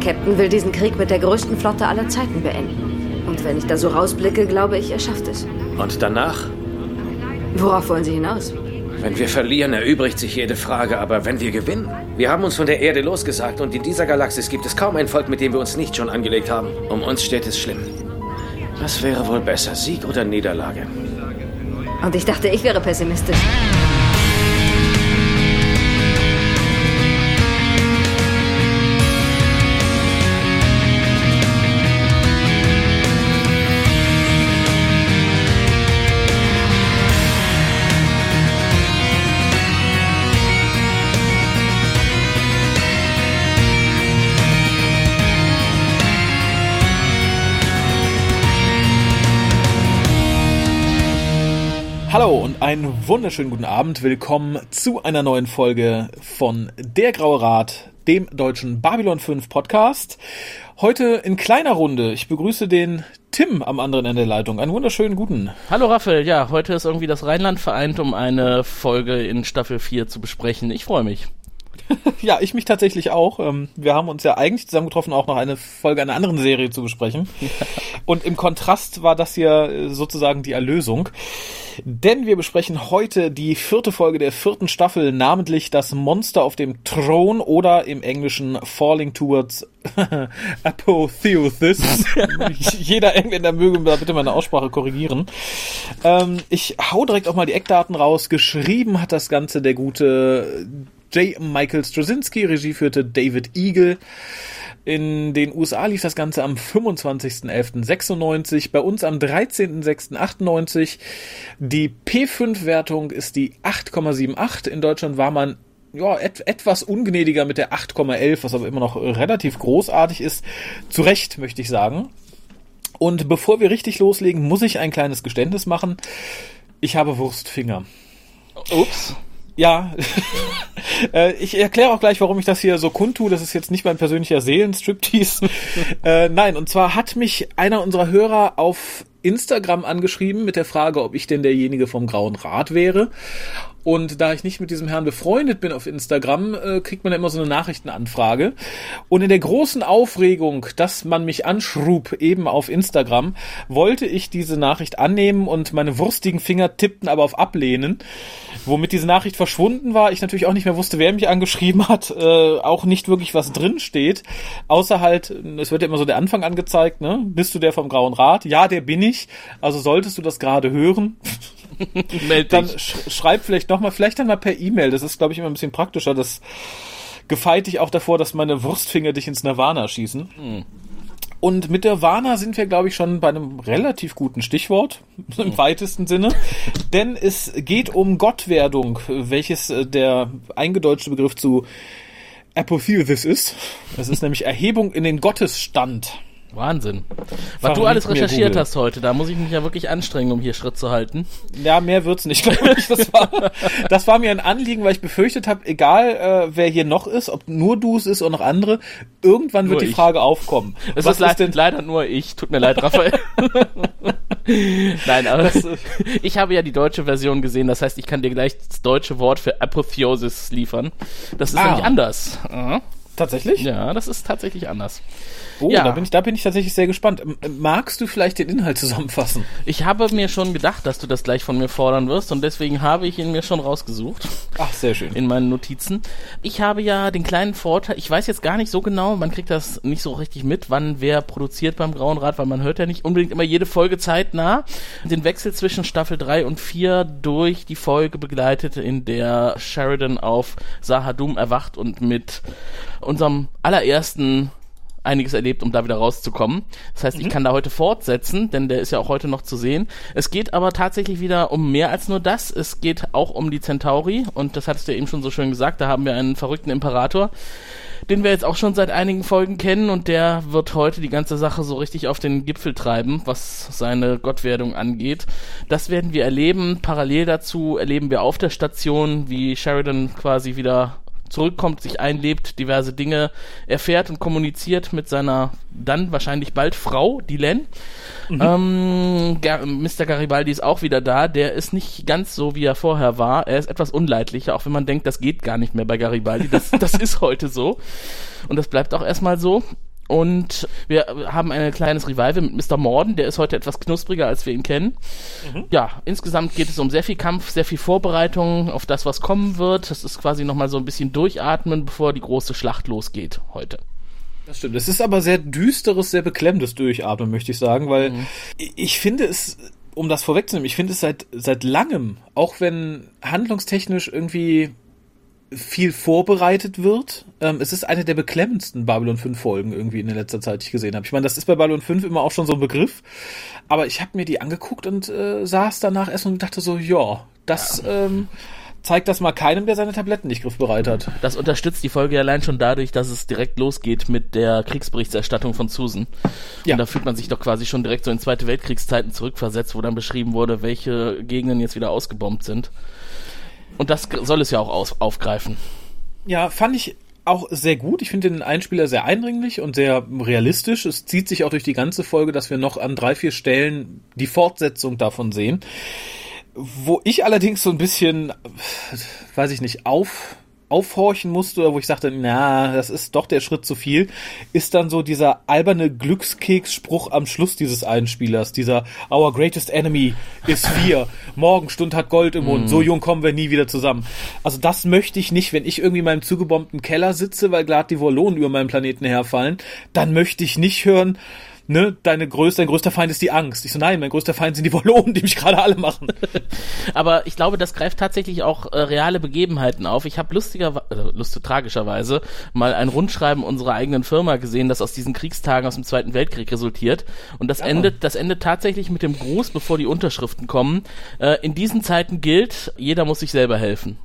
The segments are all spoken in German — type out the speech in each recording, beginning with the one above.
Captain will diesen Krieg mit der größten Flotte aller Zeiten beenden. Und wenn ich da so rausblicke, glaube ich, er schafft es. Und danach? Worauf wollen Sie hinaus? Wenn wir verlieren, erübrigt sich jede Frage, aber wenn wir gewinnen? Wir haben uns von der Erde losgesagt und in dieser Galaxis gibt es kaum ein Volk, mit dem wir uns nicht schon angelegt haben. Um uns steht es schlimm. Was wäre wohl besser, Sieg oder Niederlage? Und ich dachte, ich wäre pessimistisch. Hallo und einen wunderschönen guten Abend. Willkommen zu einer neuen Folge von Der Graue Rat, dem deutschen Babylon 5 Podcast. Heute in kleiner Runde. Ich begrüße den Tim am anderen Ende der Leitung. Einen wunderschönen guten. Hallo Raphael, ja, heute ist irgendwie das Rheinland vereint, um eine Folge in Staffel 4 zu besprechen. Ich freue mich. ja, ich mich tatsächlich auch. Ähm, wir haben uns ja eigentlich zusammengetroffen, auch noch eine Folge einer anderen Serie zu besprechen. Und im Kontrast war das hier äh, sozusagen die Erlösung. Denn wir besprechen heute die vierte Folge der vierten Staffel, namentlich das Monster auf dem Thron oder im Englischen Falling Towards Apotheosis. Jeder Engländer möge da bitte meine Aussprache korrigieren. Ähm, ich hau direkt auch mal die Eckdaten raus. Geschrieben hat das Ganze der gute J. Michael Straczynski, Regie führte David Eagle. In den USA lief das Ganze am 25.11.96, bei uns am 13.06.98. Die P5-Wertung ist die 8,78. In Deutschland war man ja, et etwas ungnädiger mit der 8,11, was aber immer noch relativ großartig ist. Zu Recht, möchte ich sagen. Und bevor wir richtig loslegen, muss ich ein kleines Geständnis machen. Ich habe Wurstfinger. Ups. Ja, äh, ich erkläre auch gleich, warum ich das hier so kundtue. Das ist jetzt nicht mein persönlicher Seelenstriptease. äh, nein, und zwar hat mich einer unserer Hörer auf Instagram angeschrieben mit der Frage, ob ich denn derjenige vom Grauen Rat wäre. Und da ich nicht mit diesem Herrn befreundet bin auf Instagram, äh, kriegt man ja immer so eine Nachrichtenanfrage. Und in der großen Aufregung, dass man mich anschrub, eben auf Instagram, wollte ich diese Nachricht annehmen und meine wurstigen Finger tippten aber auf Ablehnen. Womit diese Nachricht verschwunden war, ich natürlich auch nicht mehr wusste, wer mich angeschrieben hat, äh, auch nicht wirklich was drin steht, außer halt, es wird ja immer so der Anfang angezeigt, ne? Bist du der vom Grauen Rat? Ja, der bin ich. Also solltest du das gerade hören, Meld dann sch schreib vielleicht nochmal, vielleicht dann mal per E-Mail. Das ist, glaube ich, immer ein bisschen praktischer. Das gefeit dich auch davor, dass meine Wurstfinger dich ins Nirvana schießen. Hm. Und mit Nirvana sind wir, glaube ich, schon bei einem relativ guten Stichwort, im weitesten Sinne. Denn es geht um Gottwerdung, welches äh, der eingedeutschte Begriff zu Apotheosis ist. Das ist nämlich Erhebung in den Gottesstand. Wahnsinn. Was du alles recherchiert hast heute, da muss ich mich ja wirklich anstrengen, um hier Schritt zu halten. Ja, mehr wird's nicht, glaube ich. Das war, das war mir ein Anliegen, weil ich befürchtet habe, egal äh, wer hier noch ist, ob nur du es ist oder noch andere, irgendwann Nur wird die ich. Frage aufkommen. Es Was ist, leid, ist denn leider nur ich. Tut mir leid, Raphael. Nein, aber Das, ich habe ja die deutsche Version gesehen. Das heißt, ich kann dir gleich das deutsche Wort für Apotheosis liefern. Das ist Ah. nämlich anders. Mhm. Tatsächlich? Ja, das ist tatsächlich anders. Oh, Ja. da bin ich, da bin ich tatsächlich sehr gespannt. Magst du vielleicht den Inhalt zusammenfassen? Ich habe mir schon gedacht, dass du das gleich von mir fordern wirst und deswegen habe ich ihn mir schon rausgesucht Ach, sehr schön. in meinen Notizen. Ich habe ja den kleinen Vorteil, ich weiß jetzt gar nicht so genau, man kriegt das nicht so richtig mit, wann wer produziert beim Grauen Rat, weil man hört ja nicht unbedingt immer jede Folge zeitnah. Den Wechsel zwischen Staffel 3 und 4 durch die Folge begleitet, in der Sheridan auf Sahadum erwacht und mit unserem allerersten einiges erlebt, um da wieder rauszukommen. Das heißt, ich kann da heute fortsetzen, denn der ist ja auch heute noch zu sehen. Es geht aber tatsächlich wieder um mehr als nur das. Es geht auch um die Centauri und das hattest du ja eben schon so schön gesagt. Da haben wir einen verrückten Imperator, den wir jetzt auch schon seit einigen Folgen kennen und der wird heute die ganze Sache so richtig auf den Gipfel treiben, was seine Gottwerdung angeht. Das werden wir erleben. Parallel dazu erleben wir auf der Station, wie Sheridan quasi wieder zurückkommt, sich einlebt, diverse Dinge erfährt und kommuniziert mit seiner dann wahrscheinlich bald Frau, die Len. Ähm, Gar Mr. Garibaldi ist auch wieder da. Der ist nicht ganz so, wie er vorher war. Er ist etwas unleidlicher, auch wenn man denkt, das geht gar nicht mehr bei Garibaldi. Das, das ist heute so. Und das bleibt auch erstmal so. Und wir haben ein kleines Revival mit Mr. Morden, der ist heute etwas knuspriger, als wir ihn kennen. Mhm. Ja, insgesamt geht es um sehr viel Kampf, sehr viel Vorbereitung auf das, was kommen wird. Das ist quasi nochmal so ein bisschen durchatmen, bevor die große Schlacht losgeht heute. Das stimmt. Es ist aber sehr düsteres, sehr beklemmendes Durchatmen, möchte ich sagen, weil mhm. ich finde es, um das vorwegzunehmen, ich finde es seit, seit langem, auch wenn handlungstechnisch irgendwie viel vorbereitet wird. Ähm, es ist eine der beklemmendsten Babylon 5 Folgen irgendwie in der letzter Zeit, die ich gesehen habe. Ich meine, das ist bei Babylon 5 immer auch schon so ein Begriff, aber ich habe mir die angeguckt und äh, saß danach erst und dachte so, ja, das ja. Ähm, zeigt das mal keinem, der seine Tabletten nicht griffbereit hat. Das unterstützt die Folge allein schon dadurch, dass es direkt losgeht mit der Kriegsberichterstattung von Susan. Ja. Und da fühlt man sich doch quasi schon direkt so in Zweite Weltkriegszeiten zurückversetzt, wo dann beschrieben wurde, welche Gegenden jetzt wieder ausgebombt sind. Und das soll es ja auch aus, aufgreifen. Ja, fand ich auch sehr gut. Ich finde den Einspieler sehr eindringlich und sehr realistisch. Es zieht sich auch durch die ganze Folge, dass wir noch an drei, vier Stellen die Fortsetzung davon sehen. Wo ich allerdings so ein bisschen, weiß ich nicht, auf aufhorchen musste oder wo ich sagte, na, das ist doch der Schritt zu viel, ist dann so dieser alberne Glückskeks-Spruch am Schluss dieses Einspielers, dieser Our greatest enemy is fear. Morgenstund hat Gold im Mund, mm. so jung kommen wir nie wieder zusammen. Also das möchte ich nicht, wenn ich irgendwie in meinem zugebombten Keller sitze, weil gerade die Volonen über meinen Planeten herfallen, dann möchte ich nicht hören, ne, deine größte, dein größter Feind ist die Angst. Ich so, nein, mein größter Feind sind die Wallonen, die mich gerade alle machen. Aber ich glaube, das greift tatsächlich auch äh, reale Begebenheiten auf. Ich habe lustiger, äh, lustig, tragischerweise mal ein Rundschreiben unserer eigenen Firma gesehen, das aus diesen Kriegstagen aus dem Zweiten Weltkrieg resultiert. Und das ja. endet, das endet tatsächlich mit dem Gruß, bevor die Unterschriften kommen. Äh, in diesen Zeiten gilt, jeder muss sich selber helfen.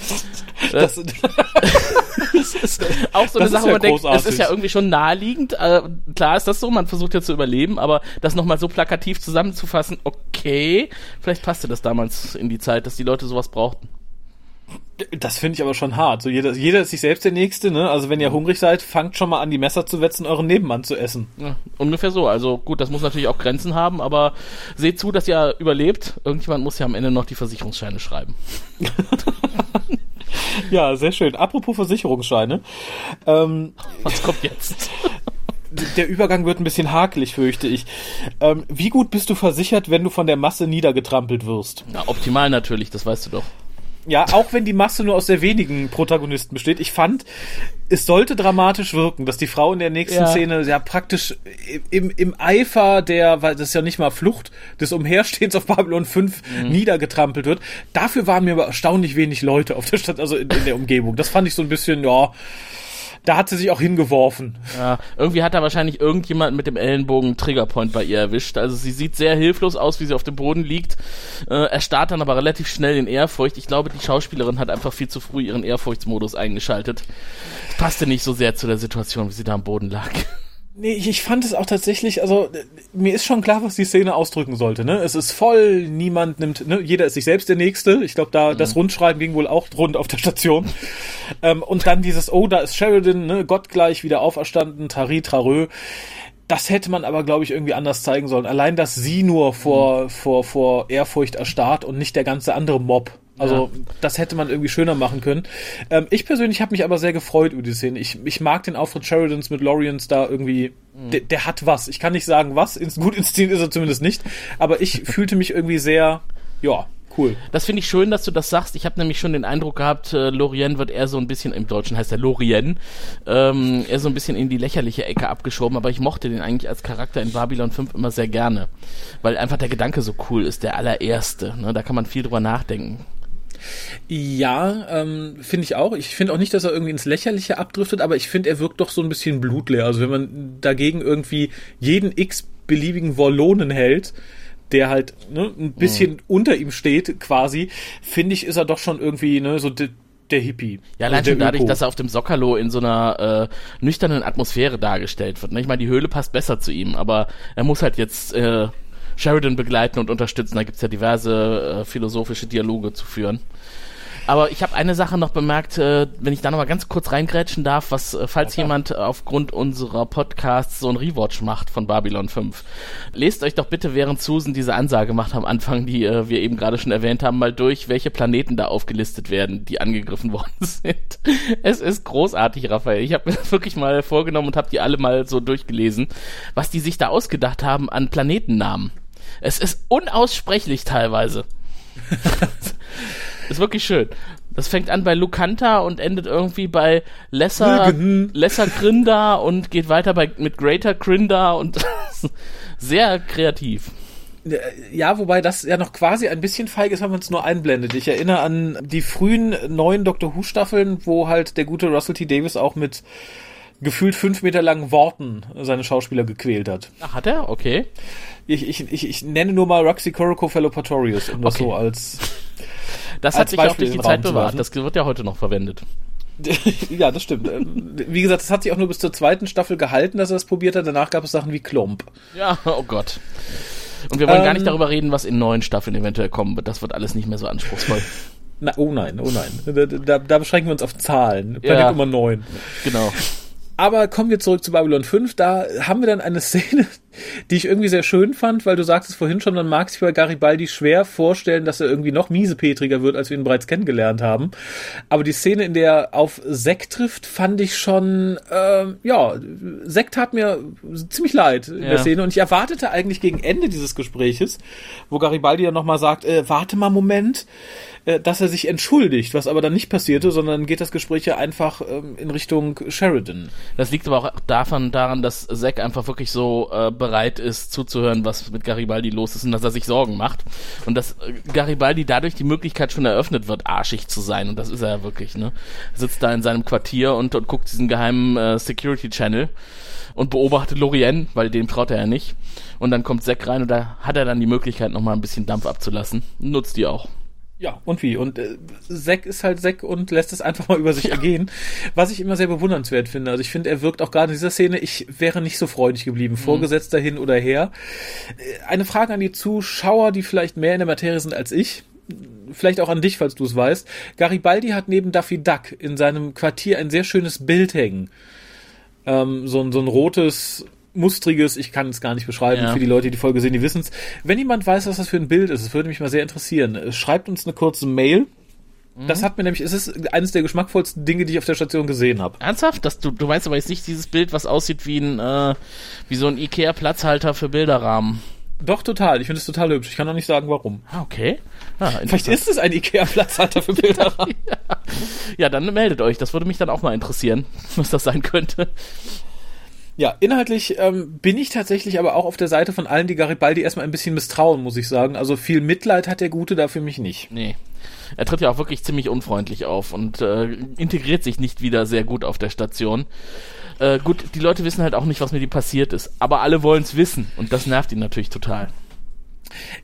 Das, das ist auch so eine Sache, wo man denkt, es ist ja irgendwie schon naheliegend. Äh, klar ist das so, man versucht ja zu überleben, aber das nochmal so plakativ zusammenzufassen, okay, vielleicht passte das damals in die Zeit, dass die Leute sowas brauchten. Das finde ich aber schon hart. So jeder, jeder ist sich selbst der Nächste, ne? Also wenn ihr hungrig seid, fangt schon mal an, die Messer zu wetzen, euren Nebenmann zu essen. Ja, ungefähr so. Also gut, das muss natürlich auch Grenzen haben, aber seht zu, dass ihr überlebt. Irgendjemand muss ja am Ende noch die Versicherungsscheine schreiben. ja, sehr schön. Apropos Versicherungsscheine. Ähm, Was kommt jetzt? der Übergang wird ein bisschen hakelig, fürchte ich. Ähm, wie gut bist du versichert, wenn du von der Masse niedergetrampelt wirst? Na, optimal natürlich, das weißt du doch. Ja, auch wenn die Masse nur aus sehr wenigen Protagonisten besteht. Ich fand, es sollte dramatisch wirken, dass die Frau in der nächsten ja. Szene ja praktisch im, im Eifer der, weil das ist ja nicht mal Flucht, des Umherstehens auf Babylon 5 mhm. niedergetrampelt wird. Dafür waren mir aber erstaunlich wenig Leute auf der Stadt, also in, in der Umgebung. Das fand ich so ein bisschen, ja, da hat sie sich auch hingeworfen. Ja, irgendwie hat da wahrscheinlich irgendjemand mit dem Ellenbogen Triggerpoint bei ihr erwischt. Also sie sieht sehr hilflos aus, wie sie auf dem Boden liegt. Äh, er starrt dann aber relativ schnell in Ehrfurcht. Ich glaube, die Schauspielerin hat einfach viel zu früh ihren Ehrfurchtsmodus eingeschaltet. Passte nicht so sehr zu der Situation, wie sie da am Boden lag. Nee, ich, fand es auch tatsächlich, also mir ist schon klar, was die Szene ausdrücken sollte. Ne? Es ist voll, niemand nimmt, ne? jeder ist sich selbst der Nächste. Ich glaube, da mhm. das Rundschreiben ging wohl auch rund auf der Station. ähm, und dann dieses, oh, da ist Sheridan, ne? gottgleich wieder auferstanden, Tari, Trarö. Das hätte man aber, glaube ich, irgendwie anders zeigen sollen. Allein, dass sie nur vor, mhm. vor, vor Ehrfurcht erstarrt und nicht der ganze andere Mob. Also ja. das hätte man irgendwie schöner machen können. Ähm, ich persönlich habe mich aber sehr gefreut über die Szene. Ich, ich mag den Auftritt Sheridans mit Lorians da irgendwie. Mhm. Der, der hat was. Ich kann nicht sagen was. Ins, gut inszeniert ist er zumindest nicht. Aber ich fühlte mich irgendwie sehr, ja, cool. Das finde ich schön, dass du das sagst. Ich habe nämlich schon den Eindruck gehabt, äh, Lorien wird eher so ein bisschen, im Deutschen heißt er Lorien, ähm, eher so ein bisschen in die lächerliche Ecke abgeschoben, aber ich mochte den eigentlich als Charakter in Babylon 5 immer sehr gerne. Weil einfach der Gedanke so cool ist, der allererste. Ne? Da kann man viel drüber nachdenken. Ja, ähm, finde ich auch. Ich finde auch nicht, dass er irgendwie ins Lächerliche abdriftet, aber ich finde, er wirkt doch so ein bisschen blutleer. Also wenn man dagegen irgendwie jeden x-beliebigen Wollonen hält, der halt ne, ein bisschen mhm. unter ihm steht, quasi, finde ich, ist er doch schon irgendwie ne, so der Hippie. Ja, allein also schon dadurch, Öko. dass er auf dem Sockerlo in so einer äh, nüchternen Atmosphäre dargestellt wird. Ne? Ich meine, die Höhle passt besser zu ihm, aber er muss halt jetzt äh, Sheridan begleiten und unterstützen. Da gibt's ja diverse äh, philosophische Dialoge zu führen. Aber ich habe eine Sache noch bemerkt, äh, wenn ich da noch mal ganz kurz reingrätschen darf, was, äh, falls klar. jemand aufgrund unserer Podcasts so ein Rewatch macht von Babylon 5. Lest euch doch bitte, während Susan diese Ansage macht am Anfang, die äh, wir eben gerade schon erwähnt haben, mal durch, welche Planeten da aufgelistet werden, die angegriffen worden sind. Es ist großartig, Raphael. Ich habe mir das wirklich mal vorgenommen und habe die alle mal so durchgelesen, was die sich da ausgedacht haben an Planetennamen. Es ist unaussprechlich teilweise. ist wirklich schön. Das fängt an bei Lucanta und endet irgendwie bei Lesser. Lesser Grinda und geht weiter bei, mit Greater Grinda und sehr kreativ. Ja, wobei das ja noch quasi ein bisschen feig ist, wenn man es nur einblendet. Ich erinnere an die frühen neuen Doctor Who Staffeln, wo halt der gute Russell T. Davis auch mit gefühlt fünf Meter langen Worten seine Schauspieler gequält hat. Ach, hat er? Okay. Ich, ich, ich, ich nenne nur mal Roxy Coroco Fellopatorius, um das Okay. so als Das hat Als sich auch Beispiel durch die Zeit bewahrt. Das wird ja heute noch verwendet. ja, das stimmt. Ähm, Wie gesagt, das hat sich auch nur bis zur zweiten Staffel gehalten, dass er das probiert hat. Danach gab es Sachen wie Klomp. Ja, oh Gott. Und wir wollen gar Ähm, nicht darüber reden, was in neuen Staffeln eventuell kommen wird. Das wird alles nicht mehr so anspruchsvoll. Na, oh nein, oh nein. Da, da, da beschränken wir uns auf Zahlen. Planet Ja. Nummer 9. Genau. Aber kommen wir zurück zu Babylon 5. Da haben wir dann eine Szene, die ich irgendwie sehr schön fand, weil du sagtest vorhin schon, man mag sich bei Garibaldi schwer vorstellen, dass er irgendwie noch miesepetriger wird, als wir ihn bereits kennengelernt haben. Aber die Szene, in der er auf Sekt trifft, fand ich schon, ähm, ja, Sekt tat mir ziemlich leid in Ja. der Szene. Und ich erwartete eigentlich gegen Ende dieses Gespräches, wo Garibaldi dann nochmal sagt, äh, warte mal einen Moment, äh, dass er sich entschuldigt, was aber dann nicht passierte, sondern geht das Gespräch ja einfach ähm, in Richtung Sheridan. Das liegt aber auch davon daran, dass Zack einfach wirklich so äh, bereit ist zuzuhören, was mit Garibaldi los ist und dass er sich Sorgen macht. Und dass äh, Garibaldi dadurch die Möglichkeit schon eröffnet wird, arschig zu sein. Und das ist er ja wirklich, ne? Er sitzt da in seinem Quartier und, und guckt diesen geheimen äh, Security Channel und beobachtet Lorien, weil dem traut er ja nicht. Und dann kommt Zack rein und da hat er dann die Möglichkeit, nochmal ein bisschen Dampf abzulassen. Nutzt die auch. Ja, und wie? Und äh, Zack ist halt Zack und lässt es einfach mal über sich ergehen. Was ich immer sehr bewundernswert finde. Also ich finde, er wirkt auch gerade in dieser Szene, ich wäre nicht so freudig geblieben, Vorgesetzter hin oder her. Äh, Eine Frage an die Zuschauer, die vielleicht mehr in der Materie sind als ich. Vielleicht auch an dich, falls du es weißt. Garibaldi hat neben Daffy Duck in seinem Quartier ein sehr schönes Bild hängen. Ähm, so, ein- so ein rotes, mustriges, ich kann es gar nicht beschreiben, Ja. für die Leute, die die Folge sehen, die wissen es. Wenn jemand weiß, was das für ein Bild ist, es würde mich mal sehr interessieren. äh, Schreibt uns eine kurze Mail. Das hat mir nämlich, es ist eines der geschmackvollsten Dinge, die ich auf der Station gesehen habe. Ernsthaft? Das, du, du meinst aber jetzt nicht dieses Bild, was aussieht wie ein, äh, wie so ein Ikea-Platzhalter für Bilderrahmen. Doch, total. Ich finde es total hübsch. Ich kann auch nicht sagen, warum. Ah, okay. Ah, Vielleicht ist es ein Ikea-Platzhalter für Bilder. Ja, dann meldet euch. Das würde mich dann auch mal interessieren, was das sein könnte. Ja, inhaltlich ähm, bin ich tatsächlich aber auch auf der Seite von allen, die Garibaldi erstmal ein bisschen misstrauen, muss ich sagen. Also viel Mitleid hat der Gute da für mich nicht. Nee. Er tritt ja auch wirklich ziemlich unfreundlich auf und äh, integriert sich nicht wieder sehr gut auf der Station. Äh, gut, die Leute wissen halt auch nicht, was mit ihm passiert ist. Aber alle wollen es wissen und das nervt ihn natürlich total.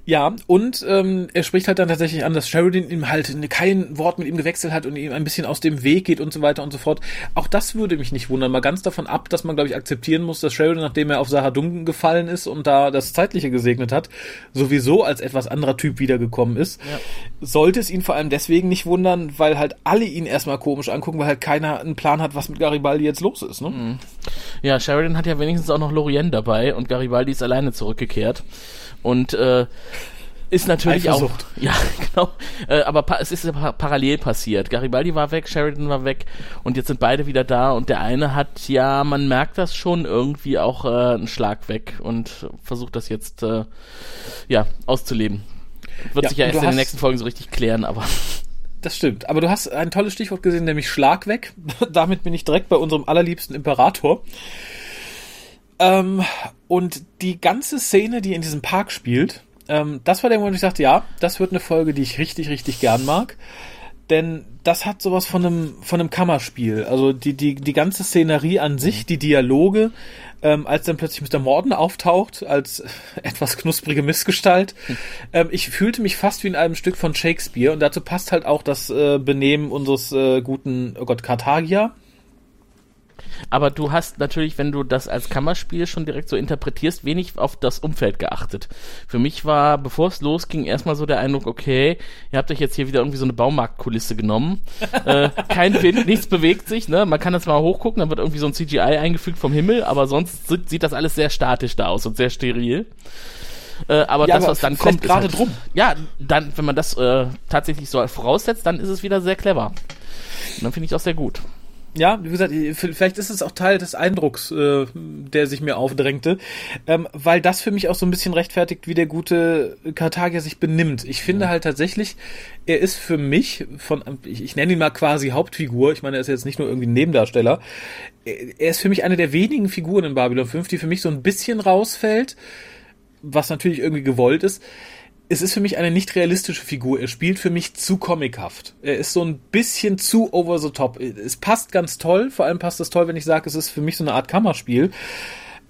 Ja, und ähm, er spricht halt dann tatsächlich an, dass Sheridan ihm halt kein Wort mit ihm gewechselt hat und ihm ein bisschen aus dem Weg geht und so weiter und so fort. Auch das würde mich nicht wundern. Mal ganz davon ab, dass man, glaube ich, akzeptieren muss, dass Sheridan, nachdem er auf Sahadungan gefallen ist und da das Zeitliche gesegnet hat, sowieso als etwas anderer Typ wiedergekommen ist. Ja. Sollte es ihn vor allem deswegen nicht wundern, weil halt alle ihn erstmal komisch angucken, weil halt keiner einen Plan hat, was mit Garibaldi jetzt los ist. Ne? Ja, Sheridan hat ja wenigstens auch noch Lorien dabei und Garibaldi ist alleine zurückgekehrt. Und äh, ist natürlich auch. Ja, genau. Äh, aber pa es ist ja pa parallel passiert. Garibaldi war weg, Sheridan war weg und jetzt sind beide wieder da und der eine hat, ja, man merkt das schon irgendwie auch äh, einen Schlag weg und versucht das jetzt äh, ja auszuleben. Wird Ja, sich ja erst in den nächsten Folgen so richtig klären, aber Das stimmt. Aber du hast ein tolles Stichwort gesehen, nämlich Schlag weg. Damit bin ich direkt bei unserem allerliebsten Imperator. Ähm, und die ganze Szene, die in diesem Park spielt, ähm, das war der Moment, wo ich dachte, ja, das wird eine Folge, die ich richtig, richtig gern mag. Denn das hat sowas von einem, von einem Kammerspiel. Also die, die, die ganze Szenerie an sich, die Dialoge, ähm, als dann plötzlich Mr. Morden auftaucht, als etwas knusprige Missgestalt. Ähm, ich fühlte mich fast wie in einem Stück von Shakespeare und dazu passt halt auch das äh, Benehmen unseres äh, guten, oh Gott, Karthagia. Aber du hast natürlich, wenn du das als Kammerspiel schon direkt so interpretierst, wenig auf das Umfeld geachtet. Für mich war, bevor es losging, erstmal so der Eindruck, okay, ihr habt euch jetzt hier wieder irgendwie so eine Baumarktkulisse genommen. äh, kein Wind, nichts bewegt sich, ne? Man kann das mal hochgucken, dann wird irgendwie so ein CGI eingefügt vom Himmel, aber sonst sieht, sieht das alles sehr statisch da aus und sehr steril. Äh, aber Ja, das, aber was dann kommt, gerade halt, drum. Ja, dann, wenn man das äh, tatsächlich so voraussetzt, dann ist es wieder sehr clever. Und dann finde ich auch sehr gut. Ja, wie gesagt, vielleicht ist es auch Teil des Eindrucks, äh, der sich mir aufdrängte, ähm, weil das für mich auch so ein bisschen rechtfertigt, wie der gute Karthager sich benimmt. Ich finde halt tatsächlich, er ist für mich von, ich, ich nenne ihn mal quasi Hauptfigur, ich meine, er ist jetzt nicht nur irgendwie ein Nebendarsteller, er er ist für mich eine der wenigen Figuren in Babylon 5, die für mich so ein bisschen rausfällt, was natürlich irgendwie gewollt ist. Es ist für mich eine nicht realistische Figur. Er spielt für mich zu comichaft. Er ist so ein bisschen zu over the top. Es passt ganz toll. Vor allem passt es toll, wenn ich sage, es ist für mich so eine Art Kammerspiel.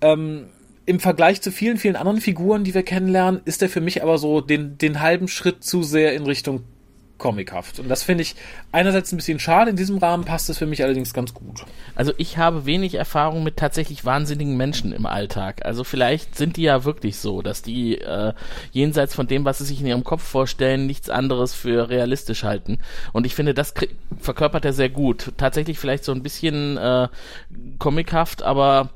Ähm, Im Vergleich zu vielen, vielen anderen Figuren, die wir kennenlernen, ist er für mich aber so den, den halben Schritt zu sehr in Richtung comichaft. Und das finde ich einerseits ein bisschen schade. In diesem Rahmen passt es für mich allerdings ganz gut. Also ich habe wenig Erfahrung mit tatsächlich wahnsinnigen Menschen im Alltag. Also vielleicht sind die ja wirklich so, dass die äh, jenseits von dem, was sie sich in ihrem Kopf vorstellen, nichts anderes für realistisch halten. Und ich finde, das verkörpert er sehr gut. Tatsächlich vielleicht so ein bisschen äh, comichaft, aber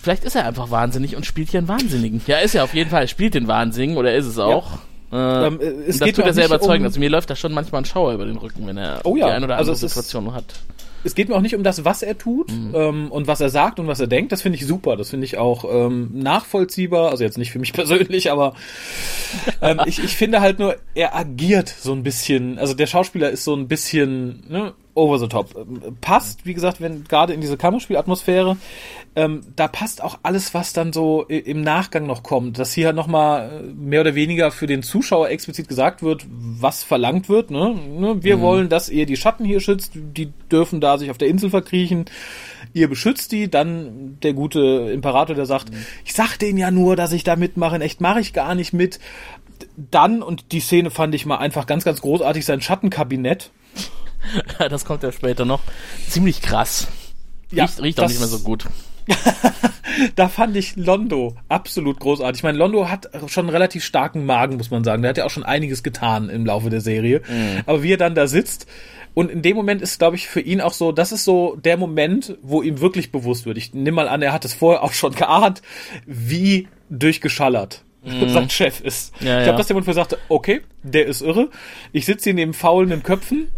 vielleicht ist er einfach wahnsinnig und spielt hier einen Wahnsinnigen. Ja, ist er auf jeden Fall. Spielt den Wahnsinnigen oder ist es auch. Äh, Ähm, äh, es das geht tut er sehr überzeugend. um- Also mir läuft da schon manchmal ein Schauer über den Rücken, wenn er Oh ja, die ein oder also andere ist- Situation hat. es geht mir auch nicht um das, was er tut ähm, und was er sagt und was er denkt. Das finde ich super. Das finde ich auch ähm, nachvollziehbar. Also jetzt nicht für mich persönlich, aber ähm, ich, ich finde halt nur, er agiert so ein bisschen. Also der Schauspieler ist so ein bisschen ne, over the top. Ähm, Passt, wie gesagt, wenn gerade in diese Kammerspielatmosphäre, ähm, da passt auch alles, was dann so im Nachgang noch kommt. Dass hier nochmal mehr oder weniger für den Zuschauer explizit gesagt wird, was verlangt wird. Ne? Ne, Wir wollen, dass ihr die Schatten hier schützt. Die dürfen da sich auf der Insel verkriechen. Ihr beschützt die. Dann der gute Imperator, der sagt, ich sag denen ja nur, dass ich da mitmache. In echt mache ich gar nicht mit. Dann, und die Szene fand ich mal einfach ganz, ganz großartig, sein Schattenkabinett. das kommt ja später noch. Ziemlich krass. Ja, riecht riecht auch nicht mehr so gut. da fand ich Londo absolut großartig. Ich meine, Londo hat schon einen relativ starken Magen, muss man sagen. Der hat ja auch schon einiges getan im Laufe der Serie. Aber wie er dann da sitzt und in dem Moment ist, glaube ich, für ihn auch so, das ist so der Moment, wo ihm wirklich bewusst wird. Ich nehme mal an, er hat es vorher auch schon geahnt, wie durchgeschallert sein Chef ist. Mhm. Ja, ich ja. glaube, dass der Moment vorher sagte, okay, der ist irre. Ich sitze hier neben faulenden Köpfen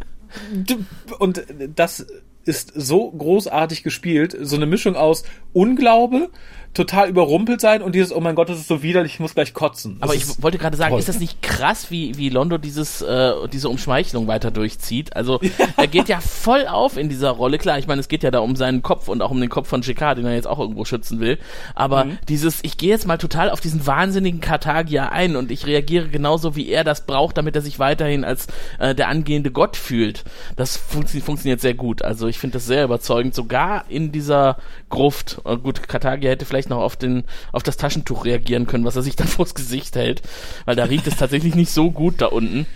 und das ist so großartig gespielt. So eine Mischung aus Unglaube, total überrumpelt sein und dieses, oh mein Gott, das ist so widerlich, ich muss gleich kotzen. Aber Das ich ist wollte gerade sagen, toll. ist das nicht krass, wie, wie Londo dieses, äh, diese Umschmeichelung weiter durchzieht? Also, er geht ja voll auf in dieser Rolle. Klar, ich meine, es geht ja da um seinen Kopf und auch um den Kopf von Shikar, den er jetzt auch irgendwo schützen will. Aber Mhm. dieses, ich gehe jetzt mal total auf diesen wahnsinnigen Kartagier ein und ich reagiere genauso, wie er das braucht, damit er sich weiterhin als äh, der angehende Gott fühlt. Das funktio funktioniert sehr gut. Also, ich finde das sehr überzeugend, sogar in dieser Gruft. Äh, gut, Kartagier hätte vielleicht noch auf den, auf das Taschentuch reagieren können, was er sich dann vors Gesicht hält, weil da riecht es tatsächlich nicht so gut da unten.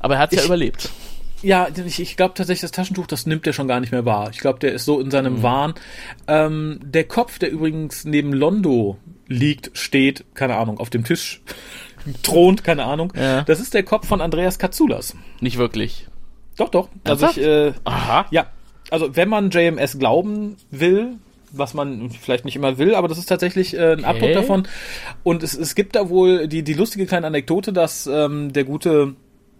Aber er hat es ja überlebt. Ja, ich, ich glaube tatsächlich, das Taschentuch, das nimmt er schon gar nicht mehr wahr. Ich glaube, der ist so in seinem Mhm. Wahn. Ähm, der Kopf, der übrigens neben Londo liegt, steht, keine Ahnung, auf dem Tisch, thront, keine Ahnung. Ja. Das ist der Kopf von Andreas Katsoulas. Nicht wirklich. Doch, doch. Also ich, äh, Aha. ja, also wenn man JMS glauben will, was man vielleicht nicht immer will, aber das ist tatsächlich äh, ein Abdruck davon. Und es, es gibt da wohl die, die lustige kleine Anekdote, dass ähm, der gute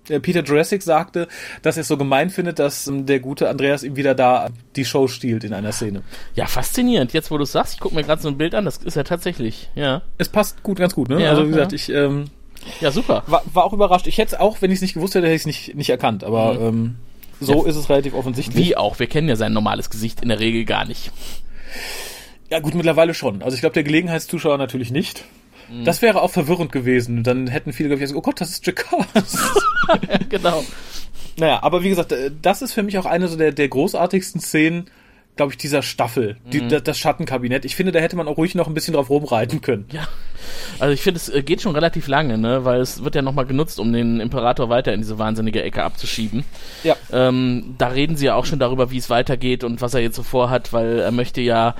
äh, Peter Jurassic sagte, dass er es so gemein findet, dass ähm, der gute Andreas ihm wieder da die Show stiehlt in einer Szene. Ja, faszinierend. Jetzt, wo du es sagst, ich gucke mir gerade so ein Bild an, das ist ja tatsächlich. Ja. Es passt gut, ganz gut, ne? Ja, also wie gesagt, ja. ich ähm, Ja, super. war, war auch überrascht. Ich hätte es auch, wenn ich es nicht gewusst hätte, hätte ich es nicht, nicht erkannt. Aber ähm, so Ja. ist es relativ offensichtlich. Wie auch. Wir kennen ja sein normales Gesicht in der Regel gar nicht. Ja, gut, mittlerweile schon. Also ich glaube, der Gelegenheitszuschauer natürlich nicht. Mhm. Das wäre auch verwirrend gewesen. Dann hätten viele, glaube ich, gesagt, oh Gott, das ist Jakar. genau. naja, aber wie gesagt, äh, das ist für mich auch eine so der, der großartigsten Szenen, glaube ich, dieser Staffel, die, Mhm. das, das Schattenkabinett. Ich finde, da hätte man auch ruhig noch ein bisschen drauf rumreiten können. Ja, also ich finde, es äh, geht schon relativ lange, ne, weil es wird ja nochmal genutzt, um den Imperator weiter in diese wahnsinnige Ecke abzuschieben. Ja. Ähm, da reden sie ja auch schon darüber, wie es weitergeht und was er jetzt so vorhat, weil er möchte ja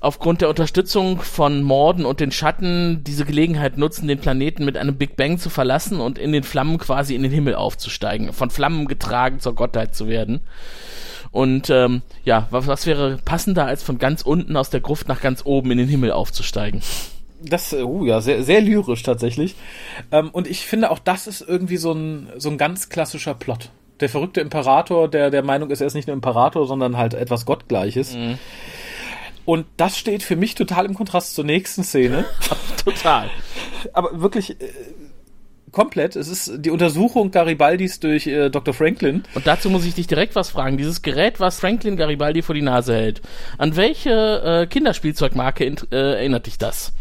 aufgrund der Unterstützung von Morden und den Schatten diese Gelegenheit nutzen, den Planeten mit einem Big Bang zu verlassen und in den Flammen quasi in den Himmel aufzusteigen, von Flammen getragen zur Gottheit zu werden. Und ähm, ja, was, was wäre passender, als von ganz unten aus der Gruft nach ganz oben in den Himmel aufzusteigen? Das, äh, uh, ja, sehr, sehr lyrisch tatsächlich. Ähm, und ich finde auch, das ist irgendwie so ein, so ein ganz klassischer Plot. Der verrückte Imperator, der der Meinung ist, er ist nicht nur Imperator, sondern halt etwas Gottgleiches. Und das steht für mich total im Kontrast zur nächsten Szene. Total. Aber wirklich äh, komplett. Es ist die Untersuchung Garibaldis durch äh, Dr. Franklin. Und dazu muss ich dich direkt was fragen. Dieses Gerät, was Franklin Garibaldi vor die Nase hält, an welche äh, Kinderspielzeugmarke äh, erinnert dich das?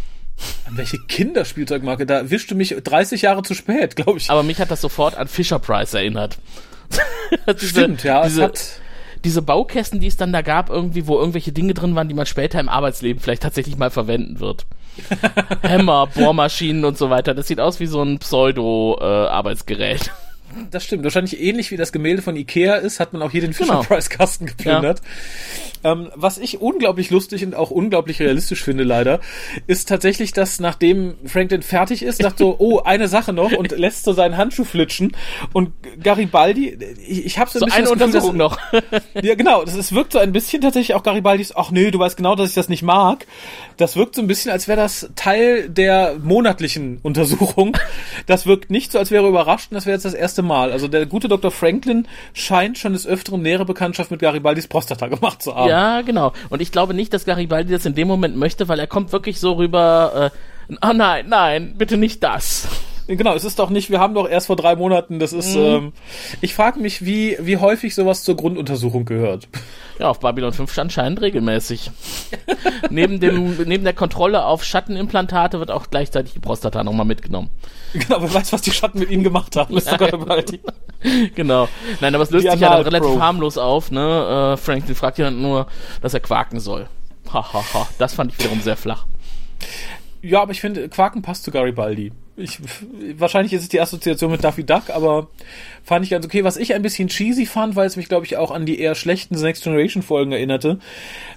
An welche Kinderspielzeugmarke? Da wischte mich 30 Jahre zu spät, glaube ich. Aber mich hat das sofort an Fisher Price erinnert. diese, Stimmt, ja. Diese, es hat, diese Baukästen, die es dann da gab, irgendwie, wo irgendwelche Dinge drin waren, die man später im Arbeitsleben vielleicht tatsächlich mal verwenden wird. Hämmer, Bohrmaschinen und so weiter. Das sieht aus wie so ein Pseudo-Arbeitsgerät. Das stimmt. Wahrscheinlich ähnlich wie das Gemälde von Ikea ist, hat man auch hier den Fisher Genau. Price Kasten geplündert. Ähm, was ich unglaublich lustig und auch unglaublich realistisch finde, leider, ist tatsächlich, dass nachdem Franklin fertig ist, sagt so, oh, eine Sache noch und lässt so seinen Handschuh flitschen und Garibaldi, ich, ich habe so so ein bisschen eine das Gefühl, noch. Ja, genau. Das, es wirkt so ein bisschen tatsächlich auch Garibaldis, ach nee, du weißt genau, dass ich das nicht mag. Das wirkt so ein bisschen, als wäre das Teil der monatlichen Untersuchung. Das wirkt nicht so, als wäre er überrascht und das wäre jetzt das erste Mal. Also der gute Dr. Franklin scheint schon des Öfteren nähere Bekanntschaft mit Garibaldis Prostata gemacht zu haben. Ja, genau. Und ich glaube nicht, dass Garibaldi das in dem Moment möchte, weil er kommt wirklich so rüber, äh, oh nein, nein, bitte nicht das. Genau, es ist doch nicht, wir haben doch erst vor drei Monaten, das ist, ähm, ich frage mich, wie, wie häufig sowas zur Grunduntersuchung gehört. Ja, auf Babylon 5 anscheinend regelmäßig. neben, dem, neben der Kontrolle auf Schattenimplantate wird auch gleichzeitig die Prostata nochmal mitgenommen. genau, wer weiß, was die Schatten mit ihnen gemacht haben, ist doch Garibaldi. Genau. Nein, aber es löst Die sich ja dann relativ harmlos auf, ne? Äh, Franklin fragt ja nur, dass er quaken soll. Hahaha, ha, ha. das fand ich wiederum sehr flach. Ja, aber ich finde, Quaken passt zu Garibaldi. Ich, wahrscheinlich ist es die Assoziation mit Daffy Duck, aber fand ich ganz okay. Was ich ein bisschen cheesy fand, weil es mich, glaube ich, auch an die eher schlechten The Next Generation Folgen erinnerte,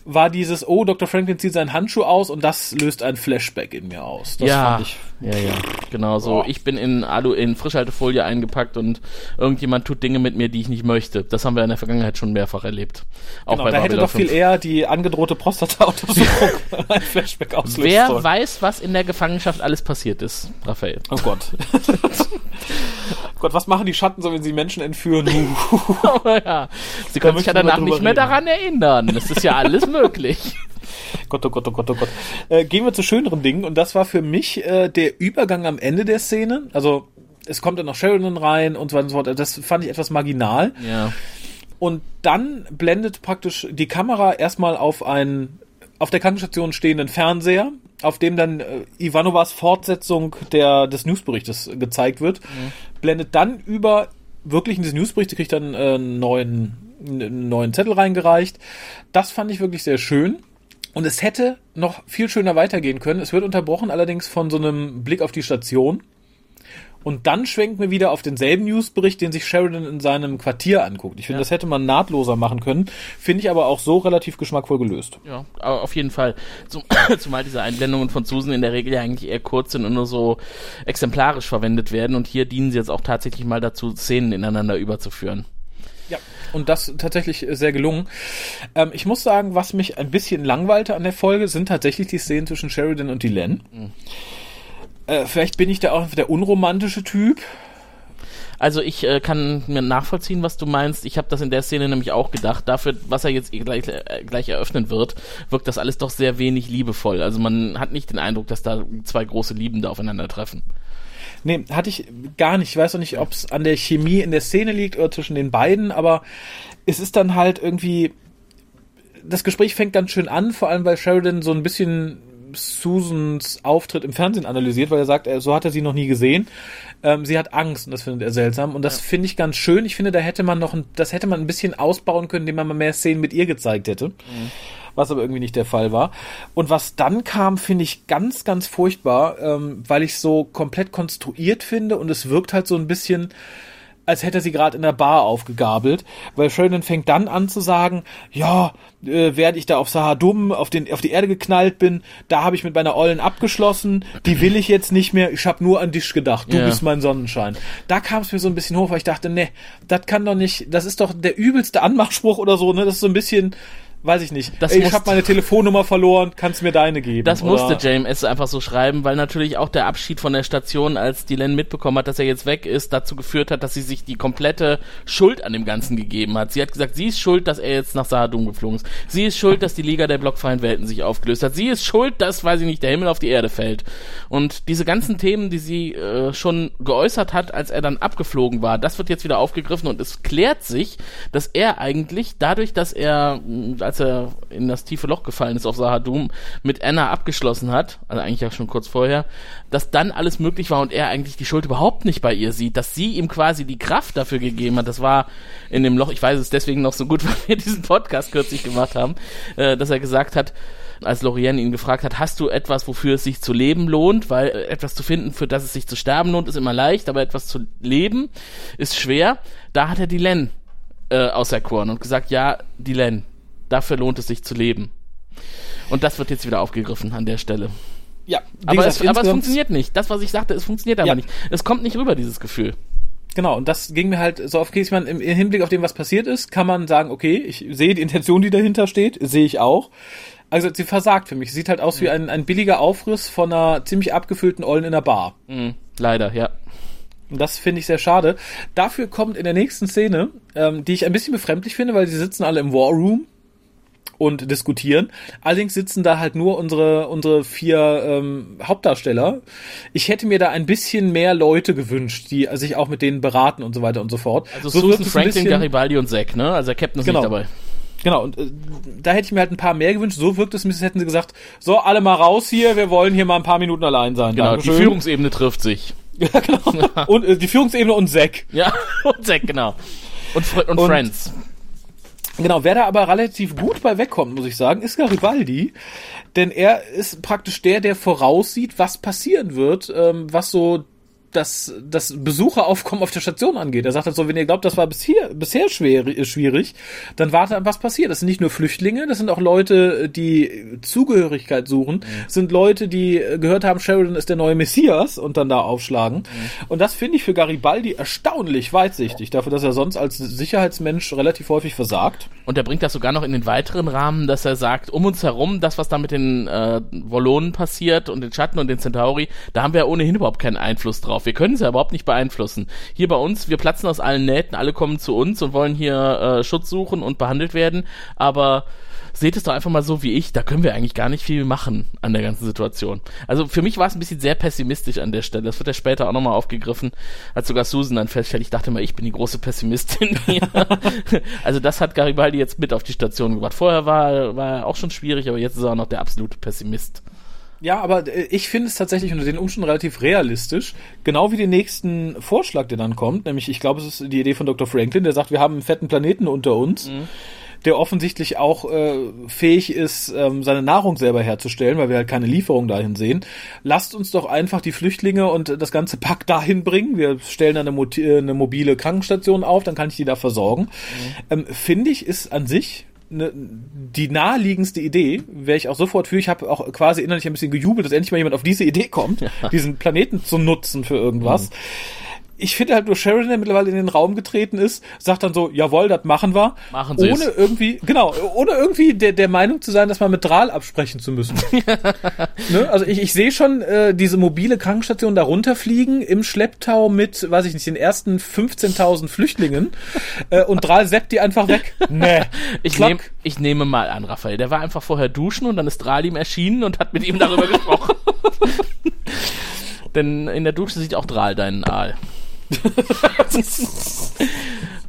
war dieses, oh, Dr. Franklin zieht seinen Handschuh aus und das löst ein Flashback in mir aus. Das ja, fand ich. Ja, ja, genau so. Ich bin in Alu, in Frischhaltefolie eingepackt und irgendjemand tut Dinge mit mir, die ich nicht möchte. Das haben wir in der Vergangenheit schon mehrfach erlebt. Auch Genau, bei da hätte doch viel 5. eher die angedrohte Prostata-Untersuchung ein Flashback auslöst. Wer sollen. weiß, was in der Gefangenschaft alles passiert ist, Raphael. Oh Gott. Gott, was machen die Schatten so, wenn sie Menschen entführen? ja. Sie können sich ja danach nicht mehr reden. daran erinnern. Das ist ja alles möglich. Gott, oh Gott, oh Gott, oh Gott. Äh, gehen wir zu schöneren Dingen. Und das war für mich äh, der Übergang am Ende der Szene. Also es kommt dann noch Sheridan rein und so weiter und so fort. Das fand ich etwas marginal. Ja. Und dann blendet praktisch die Kamera erstmal auf einen auf der Krankenstation stehenden Fernseher, auf dem dann äh, Ivanovas Fortsetzung der, des Newsberichtes gezeigt wird. Blendet dann über wirklich in diesen Newsbericht, kriegt dann äh, einen neuen, einen neuen Zettel reingereicht. Das fand ich wirklich sehr schön. Und es hätte noch viel schöner weitergehen können. Es wird unterbrochen allerdings von so einem Blick auf die Station. Und dann schwenkt mir wieder auf denselben Newsbericht, den sich Sheridan in seinem Quartier anguckt. Ich finde, Ja. das hätte man nahtloser machen können. Finde ich aber auch so relativ geschmackvoll gelöst. Ja, aber auf jeden Fall. Zum, zumal diese Einblendungen von Susan in der Regel ja eigentlich eher kurz sind und nur so exemplarisch verwendet werden. Und hier dienen sie jetzt auch tatsächlich mal dazu, Szenen ineinander überzuführen. Und das tatsächlich sehr gelungen. Ähm, ich muss sagen, was mich ein bisschen langweilte an der Folge, sind tatsächlich die Szenen zwischen Sheridan und Dylan. Äh, vielleicht bin ich da auch der unromantische Typ. Also ich äh, kann mir nachvollziehen, was du meinst. Ich habe das in der Szene nämlich auch gedacht. Dafür, was er jetzt gleich, äh, gleich eröffnen wird, wirkt das alles doch sehr wenig liebevoll. Also man hat nicht den Eindruck, dass da zwei große Liebende aufeinandertreffen. Nee, hatte ich gar nicht. Ich weiß auch nicht, ob es an der Chemie in der Szene liegt oder zwischen den beiden, aber es ist dann halt irgendwie. Das Gespräch fängt ganz schön an, vor allem weil Sheridan so ein bisschen Susans Auftritt im Fernsehen analysiert, weil er sagt, so hat er sie noch nie gesehen. Ähm, sie hat Angst und das findet er seltsam. Und das ja. finde ich ganz schön. Ich finde, da hätte man noch, ein, das hätte man ein bisschen ausbauen können, indem man mal mehr Szenen mit ihr gezeigt hätte. Mhm. Was aber irgendwie nicht der Fall war. Und was dann kam, finde ich ganz, ganz furchtbar, ähm, weil ich so komplett konstruiert finde und es wirkt halt so ein bisschen, als hätte er sie gerade in der Bar aufgegabelt, weil Sheridan fängt dann an zu sagen, ja, äh, während ich da auf Sahadum auf den auf die Erde geknallt bin, da habe ich mit meiner Ollen abgeschlossen, die will ich jetzt nicht mehr, ich habe nur an dich gedacht, du ja. bist mein Sonnenschein. Da kam es mir so ein bisschen hoch, weil ich dachte, ne, das kann doch nicht, das ist doch der übelste Anmachspruch oder so, ne, das ist so ein bisschen weiß ich nicht. Das ich habe meine Telefonnummer verloren, kannst mir deine geben. Das oder? musste JMS einfach so schreiben, weil natürlich auch der Abschied von der Station, als Dylan mitbekommen hat, dass er jetzt weg ist, dazu geführt hat, dass sie sich die komplette Schuld an dem Ganzen gegeben hat. Sie hat gesagt, sie ist schuld, dass er jetzt nach Sahadum geflogen ist. Sie ist schuld, dass die Liga der blockfreien Welten sich aufgelöst hat. Sie ist schuld, dass, weiß ich nicht, der Himmel auf die Erde fällt. Und diese ganzen Themen, die sie äh, schon geäußert hat, als er dann abgeflogen war, das wird jetzt wieder aufgegriffen und es klärt sich, dass er eigentlich dadurch, dass er als als er in das tiefe Loch gefallen ist auf Sahadum, mit Anna abgeschlossen hat, also eigentlich ja schon kurz vorher, dass dann alles möglich war und er eigentlich die Schuld überhaupt nicht bei ihr sieht, dass sie ihm quasi die Kraft dafür gegeben hat. Das war in dem Loch, ich weiß es deswegen noch so gut, weil wir diesen Podcast kürzlich gemacht haben, äh, dass er gesagt hat, als Lorienne ihn gefragt hat, hast du etwas, wofür es sich zu leben lohnt? Weil äh, etwas zu finden, für das es sich zu sterben lohnt, ist immer leicht, aber etwas zu leben ist schwer. Da hat er die Len äh, auserkoren und gesagt, ja, die Len, Dafür lohnt es sich zu leben. Und das wird jetzt wieder aufgegriffen an der Stelle. Ja, aber, gesagt, es, aber es funktioniert nicht. Das, was ich sagte, es funktioniert aber ja. nicht. Es kommt nicht rüber, dieses Gefühl. Genau, und das ging mir halt so auf, ich meine, im Hinblick auf dem, was passiert ist, kann man sagen, okay, ich sehe die Intention, die dahinter steht, sehe ich auch. Also sie versagt für mich. Sieht halt aus mhm. wie ein, ein billiger Aufriss von einer ziemlich abgefüllten Ollen in der Bar. Mhm. Leider, ja. Und das finde ich sehr schade. Dafür kommt in der nächsten Szene, ähm, die ich ein bisschen befremdlich finde, weil sie sitzen alle im War Room und diskutieren. Allerdings sitzen da halt nur unsere, unsere vier ähm, Hauptdarsteller. Ich hätte mir da ein bisschen mehr Leute gewünscht, die sich auch mit denen beraten und so weiter und so fort. Also so Susan, Franklin, bisschen, Garibaldi und Zack, ne? Also der Captain ist genau. nicht dabei. Genau, und äh, da hätte ich mir halt ein paar mehr gewünscht. So wirkt es, als hätten sie gesagt, so, alle mal raus hier, wir wollen hier mal ein paar Minuten allein sein. Genau, Dankeschön. die Führungsebene trifft sich. ja, genau. und äh, die Führungsebene und Zack. Ja, und Zack, genau. Und, und, und Friends. Genau, wer da aber relativ gut bei wegkommt, muss ich sagen, ist Garibaldi. Denn er ist praktisch der, der voraussieht, was passieren wird, ähm, was so das, das Besucheraufkommen auf der Station angeht. Er sagt halt so, wenn ihr glaubt, das war bisher, bisher schwer, schwierig, dann wartet was passiert. Das sind nicht nur Flüchtlinge, das sind auch Leute, die Zugehörigkeit suchen, mhm. sind Leute, die gehört haben, Sheridan ist der neue Messias und dann da aufschlagen. Mhm. Und das finde ich für Garibaldi erstaunlich weitsichtig, dafür, dass er sonst als Sicherheitsmensch relativ häufig versagt. Und er bringt das sogar noch in den weiteren Rahmen, dass er sagt, um uns herum, das, was da mit den äh, Wollonen passiert und den Schatten und den Centauri, da haben wir ja ohnehin überhaupt keinen Einfluss drauf. Wir können es ja überhaupt nicht beeinflussen. Hier bei uns, wir platzen aus allen Nähten, alle kommen zu uns und wollen hier äh, Schutz suchen und behandelt werden, aber seht es doch einfach mal so wie ich, da können wir eigentlich gar nicht viel machen an der ganzen Situation. Also für mich war es ein bisschen sehr pessimistisch an der Stelle. Das wird ja später auch nochmal aufgegriffen, als sogar Susan dann feststellt, ich dachte mal, ich bin die große Pessimistin hier. also das hat Garibaldi jetzt mit auf die Station gebracht. Vorher war, war er auch schon schwierig, aber jetzt ist er auch noch der absolute Pessimist. Ja, aber äh, ich finde es tatsächlich unter den Umständen relativ realistisch. Genau wie den nächsten Vorschlag, der dann kommt, nämlich ich glaube, es ist die Idee von Dr. Franklin, der sagt, wir haben einen fetten Planeten unter uns. Mhm der offensichtlich auch äh, fähig ist, ähm, seine Nahrung selber herzustellen, weil wir halt keine Lieferung dahin sehen. Lasst uns doch einfach die Flüchtlinge und das ganze Pack dahin bringen. Wir stellen eine, eine mobile Krankenstation auf, dann kann ich die da versorgen. Mhm. Ähm, Finde ich, ist an sich ne, die naheliegendste Idee, wäre ich auch sofort für. Ich habe auch quasi innerlich ein bisschen gejubelt, dass endlich mal jemand auf diese Idee kommt, ja. diesen Planeten zu nutzen für irgendwas. Mhm ich finde halt nur Sheridan, der mittlerweile in den Raum getreten ist, sagt dann so, jawohl, das machen wir. Machen Sie Ohne irgendwie, genau, ohne irgendwie der, der Meinung zu sein, dass man mit Drahl absprechen zu müssen. ne? Also ich, ich sehe schon äh, diese mobile Krankenstation da runterfliegen im Schlepptau mit, weiß ich nicht, den ersten 15.000 Flüchtlingen äh, und Drahl seppt die einfach weg. Nee. Ich, nehm, ich nehme mal an, Raphael, der war einfach vorher duschen und dann ist Drahl ihm erschienen und hat mit ihm darüber gesprochen. Denn in der Dusche sieht auch Drahl deinen Aal.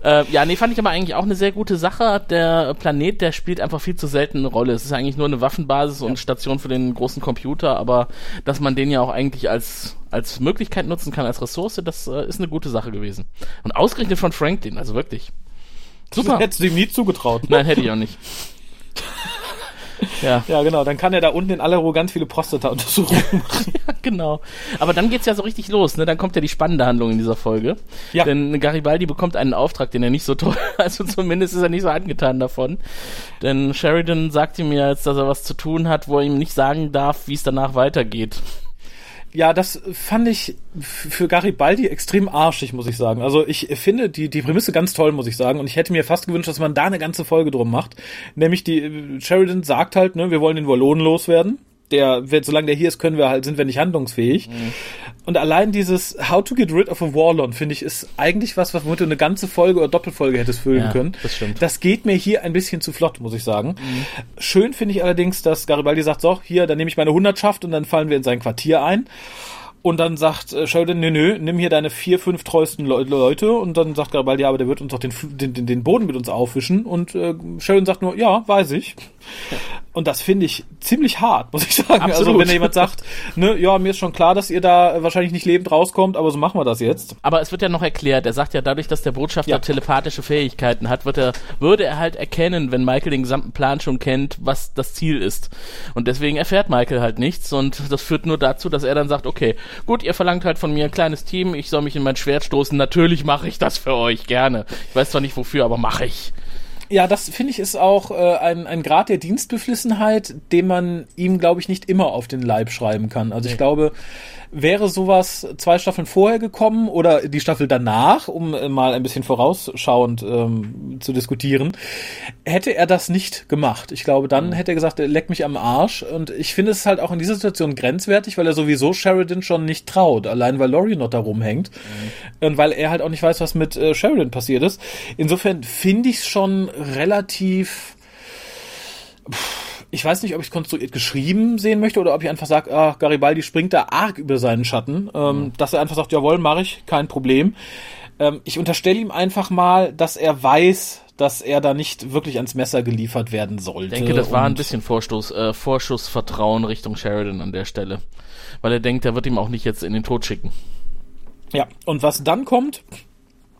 Äh, ja, nee, fand ich aber eigentlich auch eine sehr gute Sache. Der Planet, der spielt einfach viel zu selten eine Rolle. Es ist eigentlich nur eine Waffenbasis und Station für den großen Computer, aber dass man den ja auch eigentlich als als Möglichkeit nutzen kann, als Ressource, das äh, ist eine gute Sache gewesen. Und ausgerechnet von Franklin, also wirklich. Super. Hättest du ihm nie zugetraut. Nein, hätte ich auch nicht. Ja. ja, genau. Dann kann er da unten in aller Ruhe ganz viele Prostata-Untersuchungen machen. ja, genau. Aber dann geht's ja so richtig los, ne? Dann kommt ja die spannende Handlung in dieser Folge. Ja. Denn Garibaldi bekommt einen Auftrag, den er nicht so toll, also zumindest ist er nicht so angetan davon. Denn Sheridan sagt ihm ja jetzt, dass er was zu tun hat, wo er ihm nicht sagen darf, wie es danach weitergeht. Ja, das fand ich für Garibaldi extrem arschig, muss ich sagen. Also ich finde die, die Prämisse ganz toll, muss ich sagen. Und ich hätte mir fast gewünscht, dass man da eine ganze Folge drum macht. Nämlich die, Sheridan sagt halt, ne, wir wollen den Wallonen loswerden der, solange der hier ist, können wir halt, sind wir nicht handlungsfähig. Mhm. Und allein dieses How to get rid of a Warlord, finde ich, ist eigentlich was, was womit du eine ganze Folge oder Doppelfolge hättest füllen ja, können. Das stimmt. Das geht mir hier ein bisschen zu flott, muss ich sagen. Mhm. Schön finde ich allerdings, dass Garibaldi sagt, so, hier, dann nehme ich meine Hundertschaft und dann fallen wir in sein Quartier ein. Und dann sagt äh, Sheridan, nö, nö, nimm hier deine vier, fünf treuesten Le Leute. Und dann sagt Garibaldi, ja, aber der wird uns doch den, den, den Boden mit uns aufwischen. Und äh, Sheridan sagt nur, ja, weiß ich. Und das finde ich ziemlich hart, muss ich sagen. Also, Absolut. Also wenn jemand sagt, ne, ja, mir ist schon klar, dass ihr da wahrscheinlich nicht lebend rauskommt, aber so machen wir das jetzt. Aber es wird ja noch erklärt. Er sagt ja, dadurch, dass der Botschafter ja. telepathische Fähigkeiten hat, wird er, würde er halt erkennen, wenn Michael den gesamten Plan schon kennt, was das Ziel ist. Und deswegen erfährt Michael halt nichts. Und das führt nur dazu, dass er dann sagt, okay, gut, ihr verlangt halt von mir ein kleines Team, ich soll mich in mein Schwert stoßen. Natürlich mache ich das für euch gerne. Ich weiß zwar nicht wofür, aber mache ich. Ja, das finde ich ist auch äh, ein, ein Grad der Dienstbeflissenheit, den man ihm, glaube ich, nicht immer auf den Leib schreiben kann. Also ich glaube, Wäre sowas zwei Staffeln vorher gekommen oder die Staffel danach, um äh, mal ein bisschen vorausschauend ähm, zu diskutieren, hätte er das nicht gemacht. Ich glaube, dann mhm. hätte er gesagt, leck mich am Arsch. Und ich finde es halt auch in dieser Situation grenzwertig, weil er sowieso Sheridan schon nicht traut, allein weil Laurie noch da rumhängt. Mhm. Und weil er halt auch nicht weiß, was mit äh, Sheridan passiert ist. Insofern finde ich es schon relativ. Pff, ich weiß nicht, ob ich es konstruiert geschrieben sehen möchte oder ob ich einfach sage, ah, Garibaldi springt da arg über seinen Schatten, ähm, mhm. dass er einfach sagt, jawohl, mache ich, kein Problem. Ähm, ich unterstelle ihm einfach mal, dass er weiß, dass er da nicht wirklich ans Messer geliefert werden sollte. Ich denke, das war ein bisschen Vorstoß, äh, Vorschussvertrauen Richtung Sheridan an der Stelle. Weil er denkt, er wird ihm auch nicht jetzt in den Tod schicken. Ja, und was dann kommt,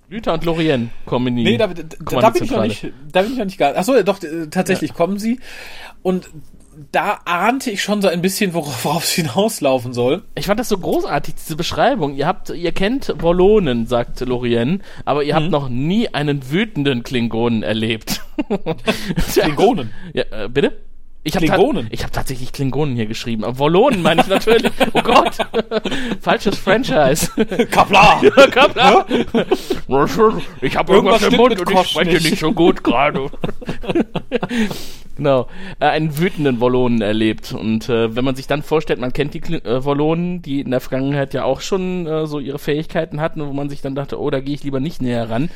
Lüther und Lorien kommen in die Nee, da, da, da bin ich noch nicht, da bin ich noch nicht gar, achso, doch, äh, tatsächlich ja. kommen sie. Und da ahnte ich schon so ein bisschen, worauf, worauf es hinauslaufen soll. Ich fand das so großartig, diese Beschreibung. Ihr habt, ihr kennt Wollonen, sagt Lorien, aber ihr mhm. habt noch nie einen wütenden Klingonen erlebt. Klingonen? Ja, äh, bitte? Ich hab Klingonen. Ich habe tatsächlich Klingonen hier geschrieben. Aber Wollonen meine ich natürlich. Oh Gott. Falsches Franchise. Kapla. Kapla. ich habe irgendwas, irgendwas im Mund und ich spreche nicht, nicht so gut gerade. genau. Äh, einen wütenden Wollonen erlebt. Und äh, wenn man sich dann vorstellt, man kennt die äh, Wollonen, die in der Vergangenheit ja auch schon äh, so ihre Fähigkeiten hatten, wo man sich dann dachte, oh, da gehe ich lieber nicht näher ran.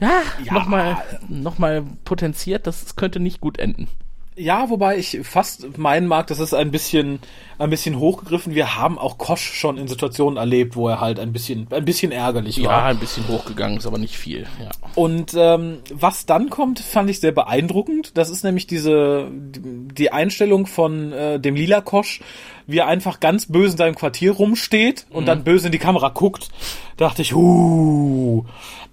Ja, ja. nochmal noch mal potenziert, das könnte nicht gut enden. Ja, wobei ich fast meinen mag, das ist ein bisschen, ein bisschen hochgegriffen. Wir haben auch Kosch schon in Situationen erlebt, wo er halt ein bisschen, ein bisschen ärgerlich war. Ja, ein bisschen hochgegangen, ist aber nicht viel. Ja. Und ähm, was dann kommt, fand ich sehr beeindruckend. Das ist nämlich diese, die Einstellung von äh, dem Lila Kosch, wie er einfach ganz böse in seinem Quartier rumsteht und mhm. dann böse in die Kamera guckt. Da dachte ich, uh,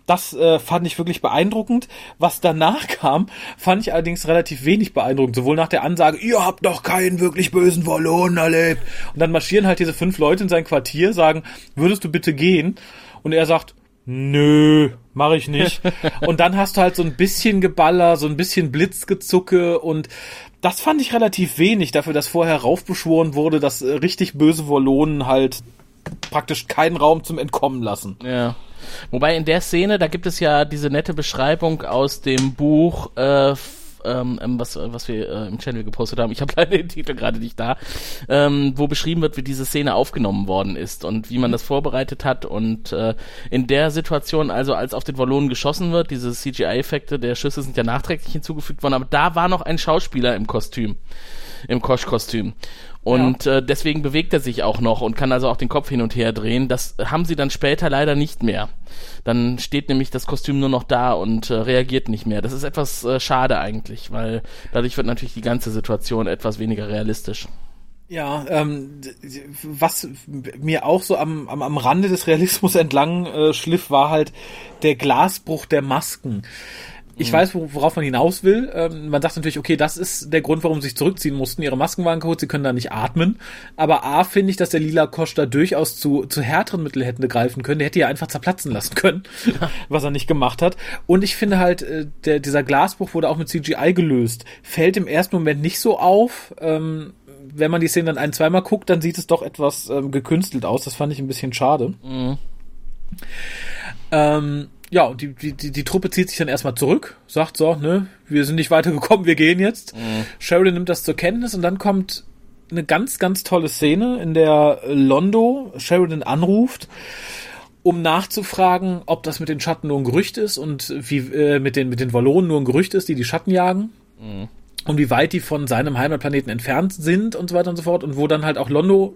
das äh, fand ich wirklich beeindruckend. Was danach kam, fand ich allerdings relativ wenig beeindruckend. Sowohl nach der Ansage, ihr habt doch keinen wirklich bösen Wallonen erlebt. Und dann marschieren halt diese fünf Leute in sein Quartier, sagen, würdest du bitte gehen? Und er sagt, nö, mache ich nicht. und dann hast du halt so ein bisschen Geballer, so ein bisschen Blitzgezucke und das fand ich relativ wenig dafür, dass vorher raufbeschworen wurde, dass äh, richtig böse Wallonen halt praktisch keinen Raum zum Entkommen lassen. Ja. Wobei in der Szene, da gibt es ja diese nette Beschreibung aus dem Buch, äh, ähm, ähm was, was wir äh, im Channel gepostet haben, ich habe leider den Titel gerade nicht da, ähm, wo beschrieben wird, wie diese Szene aufgenommen worden ist und wie man das vorbereitet hat und äh, in der Situation, also als auf den Wallonen geschossen wird, diese CGI-Effekte der Schüsse sind ja nachträglich hinzugefügt worden, aber da war noch ein Schauspieler im Kostüm im Kosch-Kostüm. Und ja. äh, deswegen bewegt er sich auch noch und kann also auch den Kopf hin und her drehen. Das haben sie dann später leider nicht mehr. Dann steht nämlich das Kostüm nur noch da und äh, reagiert nicht mehr. Das ist etwas äh, schade eigentlich, weil dadurch wird natürlich die ganze Situation etwas weniger realistisch. Ja, ähm, was mir auch so am, am, am Rande des Realismus entlang äh, schliff, war halt der Glasbruch der Masken. Ich mhm. weiß, worauf man hinaus will. Ähm, man sagt natürlich, okay, das ist der Grund, warum sie sich zurückziehen mussten. Ihre Masken waren kaputt, sie können da nicht atmen. Aber A, finde ich, dass der lila Kosch da durchaus zu, zu härteren Mitteln hätte greifen können. Der hätte ja einfach zerplatzen lassen können, was er nicht gemacht hat. Und ich finde halt, äh, der, dieser Glasbruch wurde auch mit CGI gelöst. Fällt im ersten Moment nicht so auf. Ähm, wenn man die Szene dann ein, zweimal guckt, dann sieht es doch etwas ähm, gekünstelt aus. Das fand ich ein bisschen schade. Mhm. Ähm, ja, und die, die, die, die Truppe zieht sich dann erstmal zurück, sagt so, ne, wir sind nicht weitergekommen, wir gehen jetzt. Mhm. Sheridan nimmt das zur Kenntnis und dann kommt eine ganz, ganz tolle Szene, in der Londo Sheridan anruft, um nachzufragen, ob das mit den Schatten nur ein Gerücht ist und wie äh, mit den mit den Wallonen nur ein Gerücht ist, die die Schatten jagen. Mhm und wie weit die von seinem Heimatplaneten entfernt sind und so weiter und so fort und wo dann halt auch Londo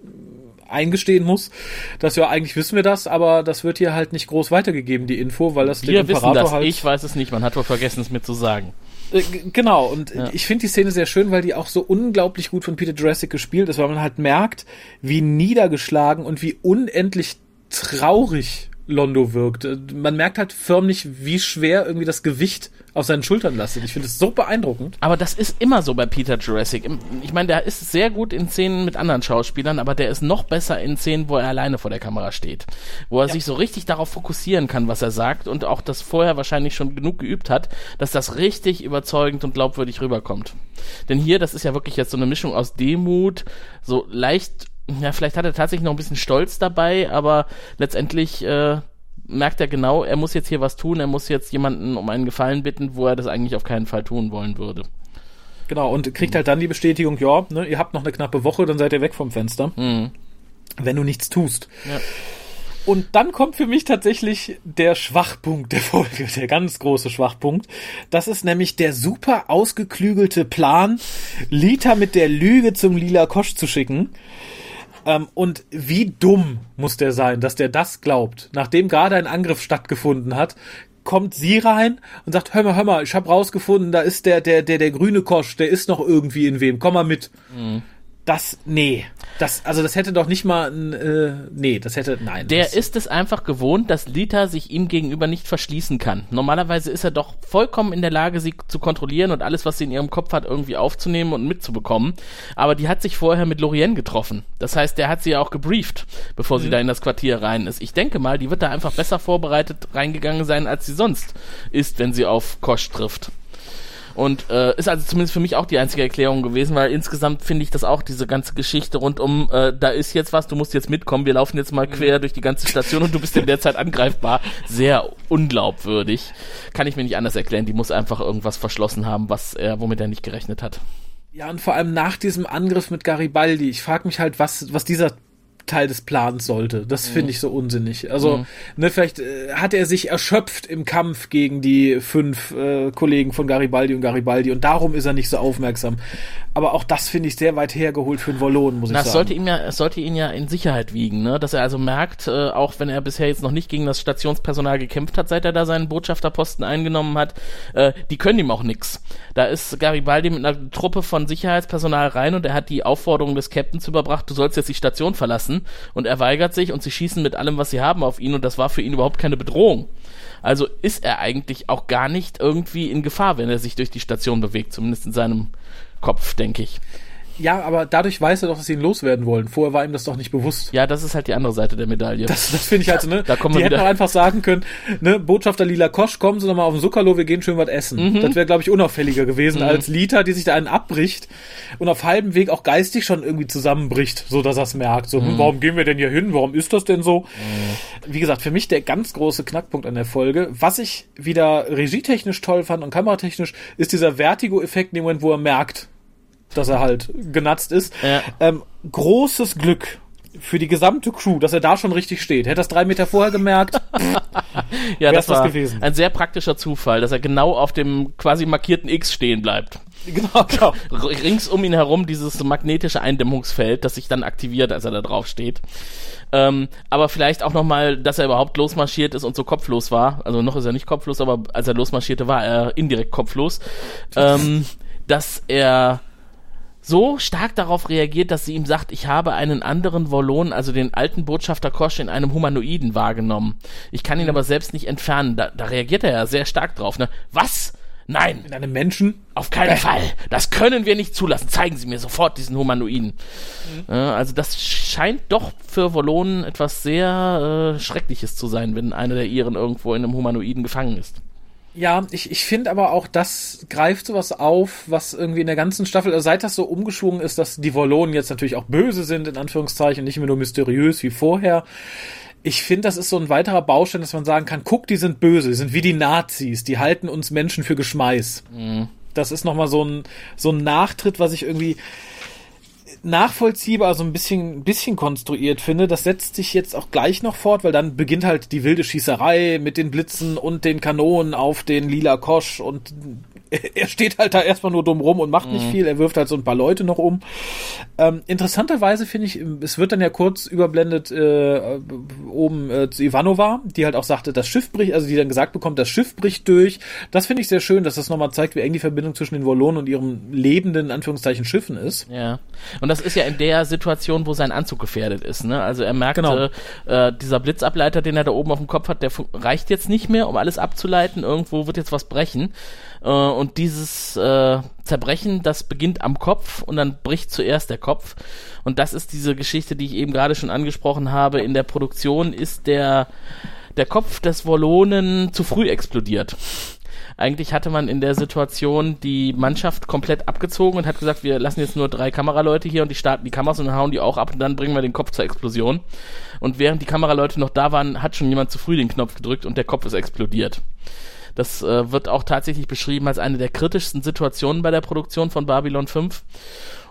eingestehen muss, dass ja eigentlich wissen wir das, aber das wird hier halt nicht groß weitergegeben, die Info, weil das wir dem Imperator wissen das. halt. Ich weiß es nicht, man hat wohl vergessen, es mir zu sagen. Äh, genau, und ja. ich finde die Szene sehr schön, weil die auch so unglaublich gut von Peter Jurassic gespielt ist, weil man halt merkt, wie niedergeschlagen und wie unendlich traurig Londo wirkt. Man merkt halt förmlich, wie schwer irgendwie das Gewicht auf seinen Schultern lastet. Ich finde es so beeindruckend. Aber das ist immer so bei Peter Jurassic. Ich meine, der ist sehr gut in Szenen mit anderen Schauspielern, aber der ist noch besser in Szenen, wo er alleine vor der Kamera steht. Wo er ja. sich so richtig darauf fokussieren kann, was er sagt und auch das vorher wahrscheinlich schon genug geübt hat, dass das richtig überzeugend und glaubwürdig rüberkommt. Denn hier, das ist ja wirklich jetzt so eine Mischung aus Demut, so leicht ja, vielleicht hat er tatsächlich noch ein bisschen Stolz dabei, aber letztendlich äh, merkt er genau, er muss jetzt hier was tun, er muss jetzt jemanden um einen Gefallen bitten, wo er das eigentlich auf keinen Fall tun wollen würde. Genau, und kriegt halt dann die Bestätigung, ja, ne, ihr habt noch eine knappe Woche, dann seid ihr weg vom Fenster. Mhm. Wenn du nichts tust. Ja. Und dann kommt für mich tatsächlich der Schwachpunkt der Folge, der ganz große Schwachpunkt. Das ist nämlich der super ausgeklügelte Plan, Lita mit der Lüge zum Lila Kosch zu schicken. Ähm, und wie dumm muss der sein, dass der das glaubt, nachdem gerade ein Angriff stattgefunden hat, kommt sie rein und sagt, hör mal, hör mal, ich habe rausgefunden, da ist der, der, der, der grüne Kosch, der ist noch irgendwie in wem, komm mal mit. Mhm das, nee, das, also das hätte doch nicht mal, äh, nee, das hätte, nein. Der ist es einfach gewohnt, dass Lita sich ihm gegenüber nicht verschließen kann. Normalerweise ist er doch vollkommen in der Lage, sie zu kontrollieren und alles, was sie in ihrem Kopf hat, irgendwie aufzunehmen und mitzubekommen. Aber die hat sich vorher mit Lorien getroffen. Das heißt, der hat sie ja auch gebrieft, bevor mhm. sie da in das Quartier rein ist. Ich denke mal, die wird da einfach besser vorbereitet reingegangen sein, als sie sonst ist, wenn sie auf Kosch trifft. Und äh, ist also zumindest für mich auch die einzige Erklärung gewesen, weil insgesamt finde ich das auch, diese ganze Geschichte rund um, äh, da ist jetzt was, du musst jetzt mitkommen, wir laufen jetzt mal quer durch die ganze Station und du bist in der Zeit angreifbar. Sehr unglaubwürdig. Kann ich mir nicht anders erklären. Die muss einfach irgendwas verschlossen haben, was er, womit er nicht gerechnet hat. Ja, und vor allem nach diesem Angriff mit Garibaldi, ich frage mich halt, was, was dieser Teil des Plans sollte. Das mhm. finde ich so unsinnig. Also, mhm. ne, vielleicht äh, hat er sich erschöpft im Kampf gegen die fünf äh, Kollegen von Garibaldi und Garibaldi und darum ist er nicht so aufmerksam. Aber auch das finde ich sehr weit hergeholt für einen Wallon, muss ich das sagen. Sollte ihm ja, es sollte ihn ja in Sicherheit wiegen, ne? Dass er also merkt, äh, auch wenn er bisher jetzt noch nicht gegen das Stationspersonal gekämpft hat, seit er da seinen Botschafterposten eingenommen hat, äh, die können ihm auch nix. Da ist Garibaldi mit einer Truppe von Sicherheitspersonal rein und er hat die Aufforderung des Captains überbracht, du sollst jetzt die Station verlassen und er weigert sich und sie schießen mit allem, was sie haben auf ihn und das war für ihn überhaupt keine Bedrohung. Also ist er eigentlich auch gar nicht irgendwie in Gefahr, wenn er sich durch die Station bewegt, zumindest in seinem Kopf, denke ich. Ja, aber dadurch weiß er doch, dass sie ihn loswerden wollen. Vorher war ihm das doch nicht bewusst. Ja, das ist halt die andere Seite der Medaille. Das, das finde ich halt so, ne? da kommen die wir hätten auch einfach sagen können, ne, Botschafter Lila Kosch, kommen Sie doch mal auf den Zuckerlo, wir gehen schön was essen. Mhm. Das wäre, glaube ich, unauffälliger gewesen mhm. als Lita, die sich da einen abbricht und auf halbem Weg auch geistig schon irgendwie zusammenbricht, so dass er es merkt. So, hm, mhm. warum gehen wir denn hier hin? Warum ist das denn so? Mhm. Wie gesagt, für mich der ganz große Knackpunkt an der Folge. Was ich wieder regietechnisch toll fand und kameratechnisch, ist dieser Vertigo-Effekt in dem Moment, wo er merkt, dass er halt genatzt ist. Ja. Ähm, großes Glück für die gesamte Crew, dass er da schon richtig steht. Hätte das drei Meter vorher gemerkt, ja, das wär's das war gewesen. ein sehr praktischer Zufall, dass er genau auf dem quasi markierten X stehen bleibt. genau, genau. Rings um ihn herum dieses magnetische Eindämmungsfeld, das sich dann aktiviert, als er da drauf steht. Ähm, aber vielleicht auch nochmal, dass er überhaupt losmarschiert ist und so kopflos war. Also noch ist er nicht kopflos, aber als er losmarschierte, war er indirekt kopflos. Ähm, dass er so stark darauf reagiert, dass sie ihm sagt, ich habe einen anderen Volon, also den alten Botschafter Kosch in einem Humanoiden wahrgenommen. Ich kann ihn aber selbst nicht entfernen. Da, da reagiert er ja sehr stark drauf. Ne? Was? Nein, In einem Menschen. auf keinen Fall. Das können wir nicht zulassen. Zeigen Sie mir sofort diesen Humanoiden. Ja, also das scheint doch für Volonen etwas sehr äh, Schreckliches zu sein, wenn einer der ihren irgendwo in einem Humanoiden gefangen ist. Ja, ich, ich finde aber auch, das greift sowas auf, was irgendwie in der ganzen Staffel, also seit das so umgeschwungen ist, dass die Volonen jetzt natürlich auch böse sind, in Anführungszeichen, nicht mehr nur mysteriös wie vorher. Ich finde, das ist so ein weiterer Baustein, dass man sagen kann, guck, die sind böse, die sind wie die Nazis, die halten uns Menschen für Geschmeiß. Das ist nochmal so ein, so ein Nachtritt, was ich irgendwie nachvollziehbar, also ein bisschen, bisschen konstruiert finde. Das setzt sich jetzt auch gleich noch fort, weil dann beginnt halt die wilde Schießerei mit den Blitzen und den Kanonen auf den lila Kosch und er steht halt da erstmal nur dumm rum und macht nicht viel. Er wirft halt so ein paar Leute noch um. Ähm, interessanterweise finde ich, es wird dann ja kurz überblendet äh, oben äh, zu Ivanova, die halt auch sagte, das Schiff bricht, also die dann gesagt bekommt, das Schiff bricht durch. Das finde ich sehr schön, dass das nochmal zeigt, wie eng die Verbindung zwischen den Wollonen und ihren lebenden, in Anführungszeichen, Schiffen ist. Ja. Und das ist ja in der Situation, wo sein Anzug gefährdet ist. Ne? Also er merkt, Genau. äh, dieser Blitzableiter, den er da oben auf dem Kopf hat, der reicht jetzt nicht mehr, um alles abzuleiten. Irgendwo wird jetzt was brechen. Äh, und dieses äh, Zerbrechen, das beginnt am Kopf und dann bricht zuerst der Kopf. Und das ist diese Geschichte, die ich eben gerade schon angesprochen habe. In der Produktion ist der, der Kopf des Wollonen zu früh explodiert. Eigentlich hatte man in der Situation die Mannschaft komplett abgezogen und hat gesagt, wir lassen jetzt nur drei Kameraleute hier und die starten die Kameras und hauen die auch ab und dann bringen wir den Kopf zur Explosion. Und während die Kameraleute noch da waren, hat schon jemand zu früh den Knopf gedrückt und der Kopf ist explodiert. Das äh, wird auch tatsächlich beschrieben als eine der kritischsten Situationen bei der Produktion von Babylon 5.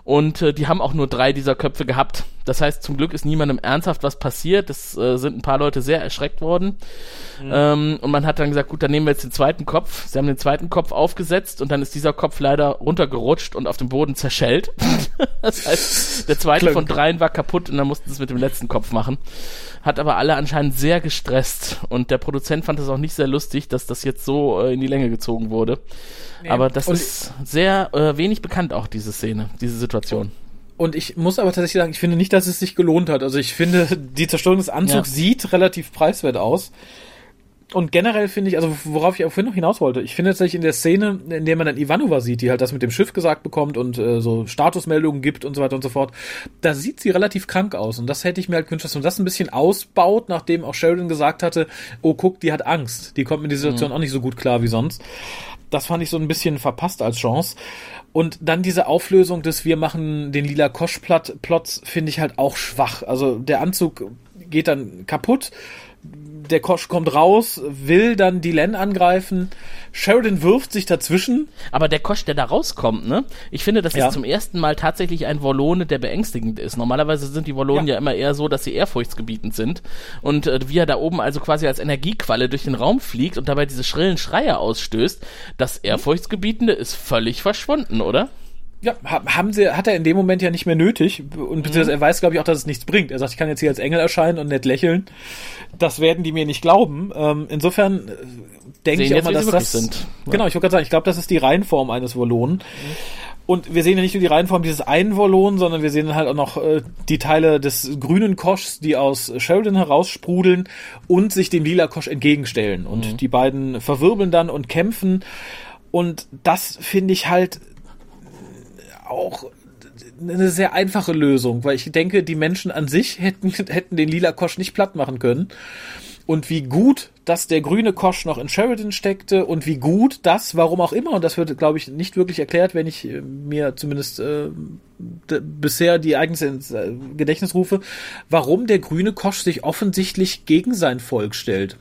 Und äh, die haben auch nur drei dieser Köpfe gehabt. Das heißt, zum Glück ist niemandem ernsthaft was passiert. Es äh, sind ein paar Leute sehr erschreckt worden. Ähm, und man hat dann gesagt, gut, dann nehmen wir jetzt den zweiten Kopf. Sie haben den zweiten Kopf aufgesetzt und dann ist dieser Kopf leider runtergerutscht und auf dem Boden zerschellt. das heißt, der zweite von dreien war kaputt und dann mussten sie es mit dem letzten Kopf machen. Hat aber alle anscheinend sehr gestresst und der Produzent fand es auch nicht sehr lustig, dass das jetzt so äh, in die Länge gezogen wurde. Aber das Und- ist sehr äh, wenig bekannt auch, diese Szene, diese Situation. Und ich muss aber tatsächlich sagen, ich finde nicht, dass es sich gelohnt hat. Also ich finde, die Zerstörung des Anzugs Ja. sieht relativ preiswert aus. Und generell finde ich, also worauf ich auch vorhin noch hinaus wollte, ich finde tatsächlich in der Szene, in der man dann Ivanova sieht, die halt das mit dem Schiff gesagt bekommt und äh, so Statusmeldungen gibt und so weiter und so fort, da sieht sie relativ krank aus. Und das hätte ich mir halt gewünscht, dass man das ein bisschen ausbaut, nachdem auch Sheridan gesagt hatte, oh guck, die hat Angst. Die kommt mit der Situation auch nicht so gut klar wie sonst. Das fand ich so ein bisschen verpasst als Chance. Und dann diese Auflösung des Wir machen den lila Kosch-Plots finde ich halt auch schwach. Also der Anzug geht dann kaputt. Der Kosch kommt raus, will dann die Len angreifen. Sheridan wirft sich dazwischen. Aber der Kosch, der da rauskommt, ne? Ich finde, das Ja. ist zum ersten Mal tatsächlich ein Wollone, der beängstigend ist. Normalerweise sind die Wollonen ja. Ja. immer eher so, dass sie ehrfurchtsgebietend sind. Und äh, wie er da oben also quasi als Energiequalle durch den Raum fliegt und dabei diese schrillen Schreie ausstößt, das Ehrfurchtsgebietende ist völlig verschwunden, oder? Ja, ha- haben sie, hat er in dem Moment ja nicht mehr nötig. Und beziehungsweise er weiß, glaube ich, auch, dass es nichts bringt. Er sagt, ich kann jetzt hier als Engel erscheinen und nett lächeln. Das werden die mir nicht glauben. Ähm, insofern äh, denke ich auch mal, dass das. sind. Genau, ich wollte gerade sagen, ich glaube, das ist die Reihenform eines Volonen. Und wir sehen ja nicht nur die Reihenform dieses einen Volonen, sondern wir sehen halt auch noch äh, die Teile des grünen Koschs, die aus Sheridan heraussprudeln und sich dem lila Kosch entgegenstellen. Und die beiden verwirbeln dann und kämpfen. Und das finde ich halt auch eine sehr einfache Lösung, weil ich denke, die Menschen an sich hätten, hätten den lila Kosch nicht platt machen können. Und wie gut, dass der grüne Kosch noch in Sheridan steckte und wie gut das, warum auch immer, und das wird, glaube ich, nicht wirklich erklärt, wenn ich äh, mir zumindest äh, bisher die Ereignisse ins äh, Gedächtnis rufe, warum der grüne Kosch sich offensichtlich gegen sein Volk stellt.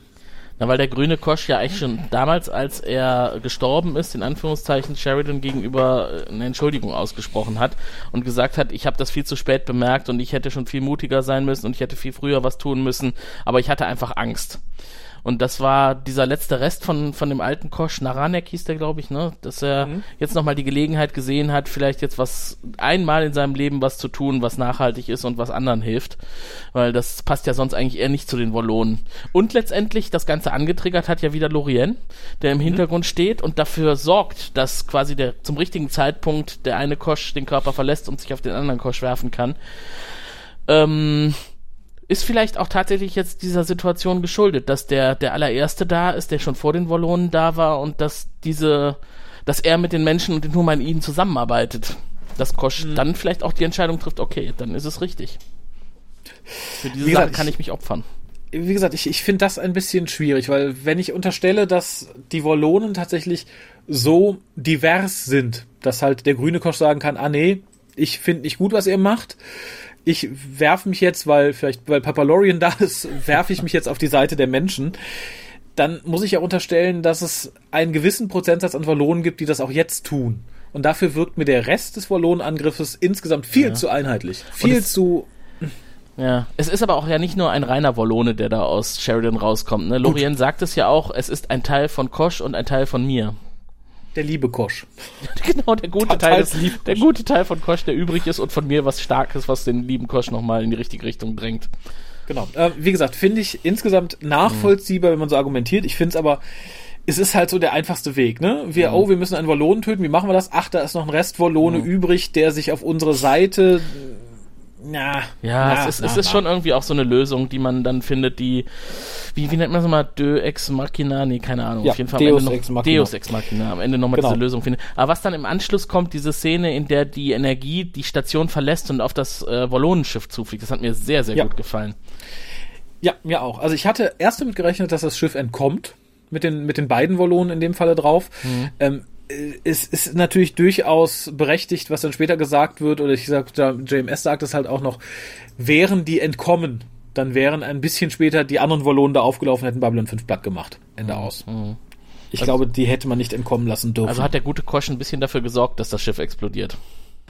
Na, weil der grüne Kosch ja eigentlich schon damals, als er gestorben ist, in Anführungszeichen Sheridan gegenüber äh, eine Entschuldigung ausgesprochen hat und gesagt hat, ich habe das viel zu spät bemerkt und ich hätte schon viel mutiger sein müssen und ich hätte viel früher was tun müssen, aber ich hatte einfach Angst. Und das war dieser letzte Rest von, von dem alten Kosch, Naranek hieß der, glaube ich, ne? Dass er mhm. jetzt nochmal die Gelegenheit gesehen hat, vielleicht jetzt was, einmal in seinem Leben was zu tun, was nachhaltig ist und was anderen hilft. Weil das passt ja sonst eigentlich eher nicht zu den Wollonen. Und letztendlich, das Ganze angetriggert hat ja wieder Lorien, der im mhm. Hintergrund steht und dafür sorgt, dass quasi der, zum richtigen Zeitpunkt der eine Kosch den Körper verlässt und sich auf den anderen Kosch werfen kann. Ähm, ist vielleicht auch tatsächlich jetzt dieser Situation geschuldet, dass der, der allererste da ist, der schon vor den Wollonen da war und dass diese, dass er mit den Menschen und den Humaniden zusammenarbeitet. Dass Kosch mhm. dann vielleicht auch die Entscheidung trifft, okay, dann ist es richtig. Für diese Sache kann ich mich opfern wie gesagt, ich, ich finde das ein bisschen schwierig, weil wenn ich unterstelle, dass die Wollonen tatsächlich so divers sind, dass halt der grüne Kosch sagen kann, ah nee, ich finde nicht gut, was ihr macht, ich werfe mich jetzt, weil vielleicht, weil Papalorian da ist, werfe ich mich jetzt auf die Seite der Menschen, dann muss ich ja unterstellen, dass es einen gewissen Prozentsatz an Wallonen gibt, die das auch jetzt tun. Und dafür wirkt mir der Rest des Wallonenangriffes insgesamt viel ja. zu einheitlich. Viel zu ja, es ist aber auch ja nicht nur ein reiner Wollone, der da aus Sheridan rauskommt. Ne? Lorien sagt es ja auch, es ist ein Teil von Kosch und ein Teil von mir. Der liebe Kosch. genau, der gute, Teil des, der gute Teil von Kosch, der übrig ist und von mir was Starkes, was den lieben Kosch nochmal in die richtige Richtung drängt. Genau. Äh, wie gesagt, finde ich insgesamt nachvollziehbar, wenn man so argumentiert. Ich finde es aber, es ist halt so der einfachste Weg, ne? Wir, mhm. oh, wir müssen einen Wallonen töten, wie machen wir das? Ach, da ist noch ein Rest Wallone mhm. übrig, der sich auf unsere Seite na, ja, na, es ist, na, es ist schon irgendwie auch so eine Lösung, die man dann findet, die, wie, wie nennt man es mal, Deux Ex Machina, nee, keine Ahnung, ja, auf jeden Fall Deus am Ende noch, Ex Machina. Deus Ex Machina, am Ende nochmal genau. diese Lösung findet. Aber was dann im Anschluss kommt, diese Szene, in der die Energie die Station verlässt und auf das äh, Wallonenschiff zufliegt, das hat mir sehr, sehr ja. gut gefallen. Ja, mir auch. Also ich hatte erst damit gerechnet, dass das Schiff entkommt, mit den, mit den beiden Wallonen in dem Falle drauf. Mhm. Ähm, es ist natürlich durchaus berechtigt, was dann später gesagt wird, oder ich sag, JMS sagt es halt auch noch, wären die entkommen, dann wären ein bisschen später die anderen Wallonen da aufgelaufen, hätten Babylon 5 platt gemacht. Ende mhm. aus. Mhm. Ich also, glaube, die hätte man nicht entkommen lassen dürfen. Also hat der gute Kosch ein bisschen dafür gesorgt, dass das Schiff explodiert.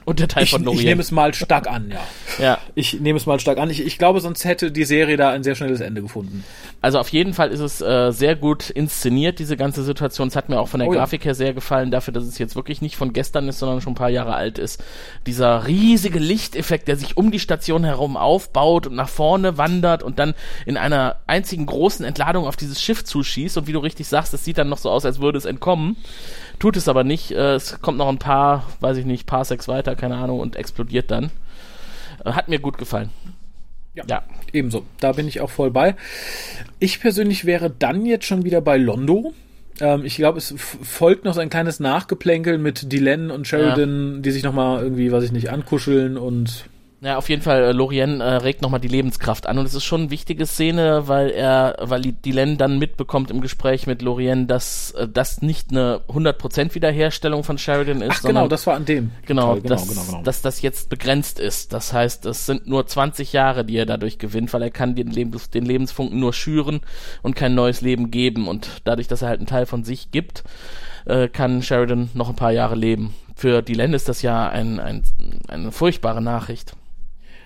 Und der Teil ich, von Norien. Ich nehme es mal stark an, ja. ja. Ich nehme es mal stark an. Ich, ich glaube, sonst hätte die Serie da ein sehr schnelles Ende gefunden. Also auf jeden Fall ist es äh, sehr gut inszeniert, diese ganze Situation. Es hat mir auch von der oh, Grafik ja. her sehr gefallen, dafür, dass es jetzt wirklich nicht von gestern ist, sondern schon ein paar Jahre alt ist. Dieser riesige Lichteffekt, der sich um die Station herum aufbaut und nach vorne wandert und dann in einer einzigen großen Entladung auf dieses Schiff zuschießt. Und wie du richtig sagst, es sieht dann noch so aus, als würde es entkommen. Tut es aber nicht. Äh, es kommt noch ein paar, weiß ich nicht, paar Sex weiter, keine Ahnung, und explodiert dann. Äh, hat mir gut gefallen. Ja, ja, ebenso. Da bin ich auch voll bei. Ich persönlich wäre dann jetzt schon wieder bei Londo. Ähm, ich glaube, es folgt noch so ein kleines Nachgeplänkel mit Dylan und Sheridan, ja. die sich nochmal irgendwie, weiß ich nicht, ankuscheln und ja, auf jeden Fall, äh, Lorien äh, regt nochmal die Lebenskraft an und es ist schon eine wichtige Szene, weil er, weil Dylan dann mitbekommt im Gespräch mit Lorien, dass äh, das nicht eine 100% Wiederherstellung von Sheridan ist. Ach genau, das war an dem. Genau, genau, dass, genau, genau. dass das jetzt begrenzt ist. Das heißt, es sind nur 20 Jahre, die er dadurch gewinnt, weil er kann den, Lebens, den Lebensfunken nur schüren und kein neues Leben geben und dadurch, dass er halt einen Teil von sich gibt, äh, kann Sheridan noch ein paar Jahre leben. Für Dylan ist das ja ein, ein, eine furchtbare Nachricht.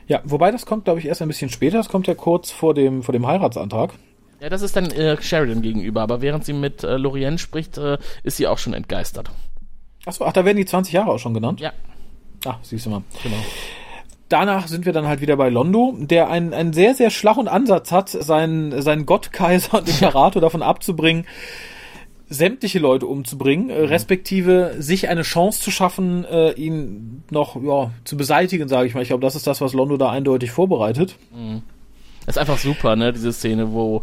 Ja, wobei das kommt, glaube ich, erst ein bisschen später. Das kommt ja kurz vor dem, vor dem Heiratsantrag. Ja, das ist dann äh, Sheridan gegenüber, aber während sie mit äh, Lorien spricht, äh, ist sie auch schon entgeistert. Achso, ach, da werden die 20 Jahre auch schon genannt? Ja. Ach, siehst du mal. Genau. Danach sind wir dann halt wieder bei Londo, der einen, einen sehr, sehr schlauen Ansatz hat, seinen, seinen Gottkaiser und Imperator davon abzubringen, sämtliche Leute umzubringen, äh, mhm. respektive sich eine Chance zu schaffen, äh, ihn noch ja, zu beseitigen, sage ich mal. Ich glaube, das ist das, was Londo da eindeutig vorbereitet. Mhm. Das ist einfach super, ne, diese Szene, wo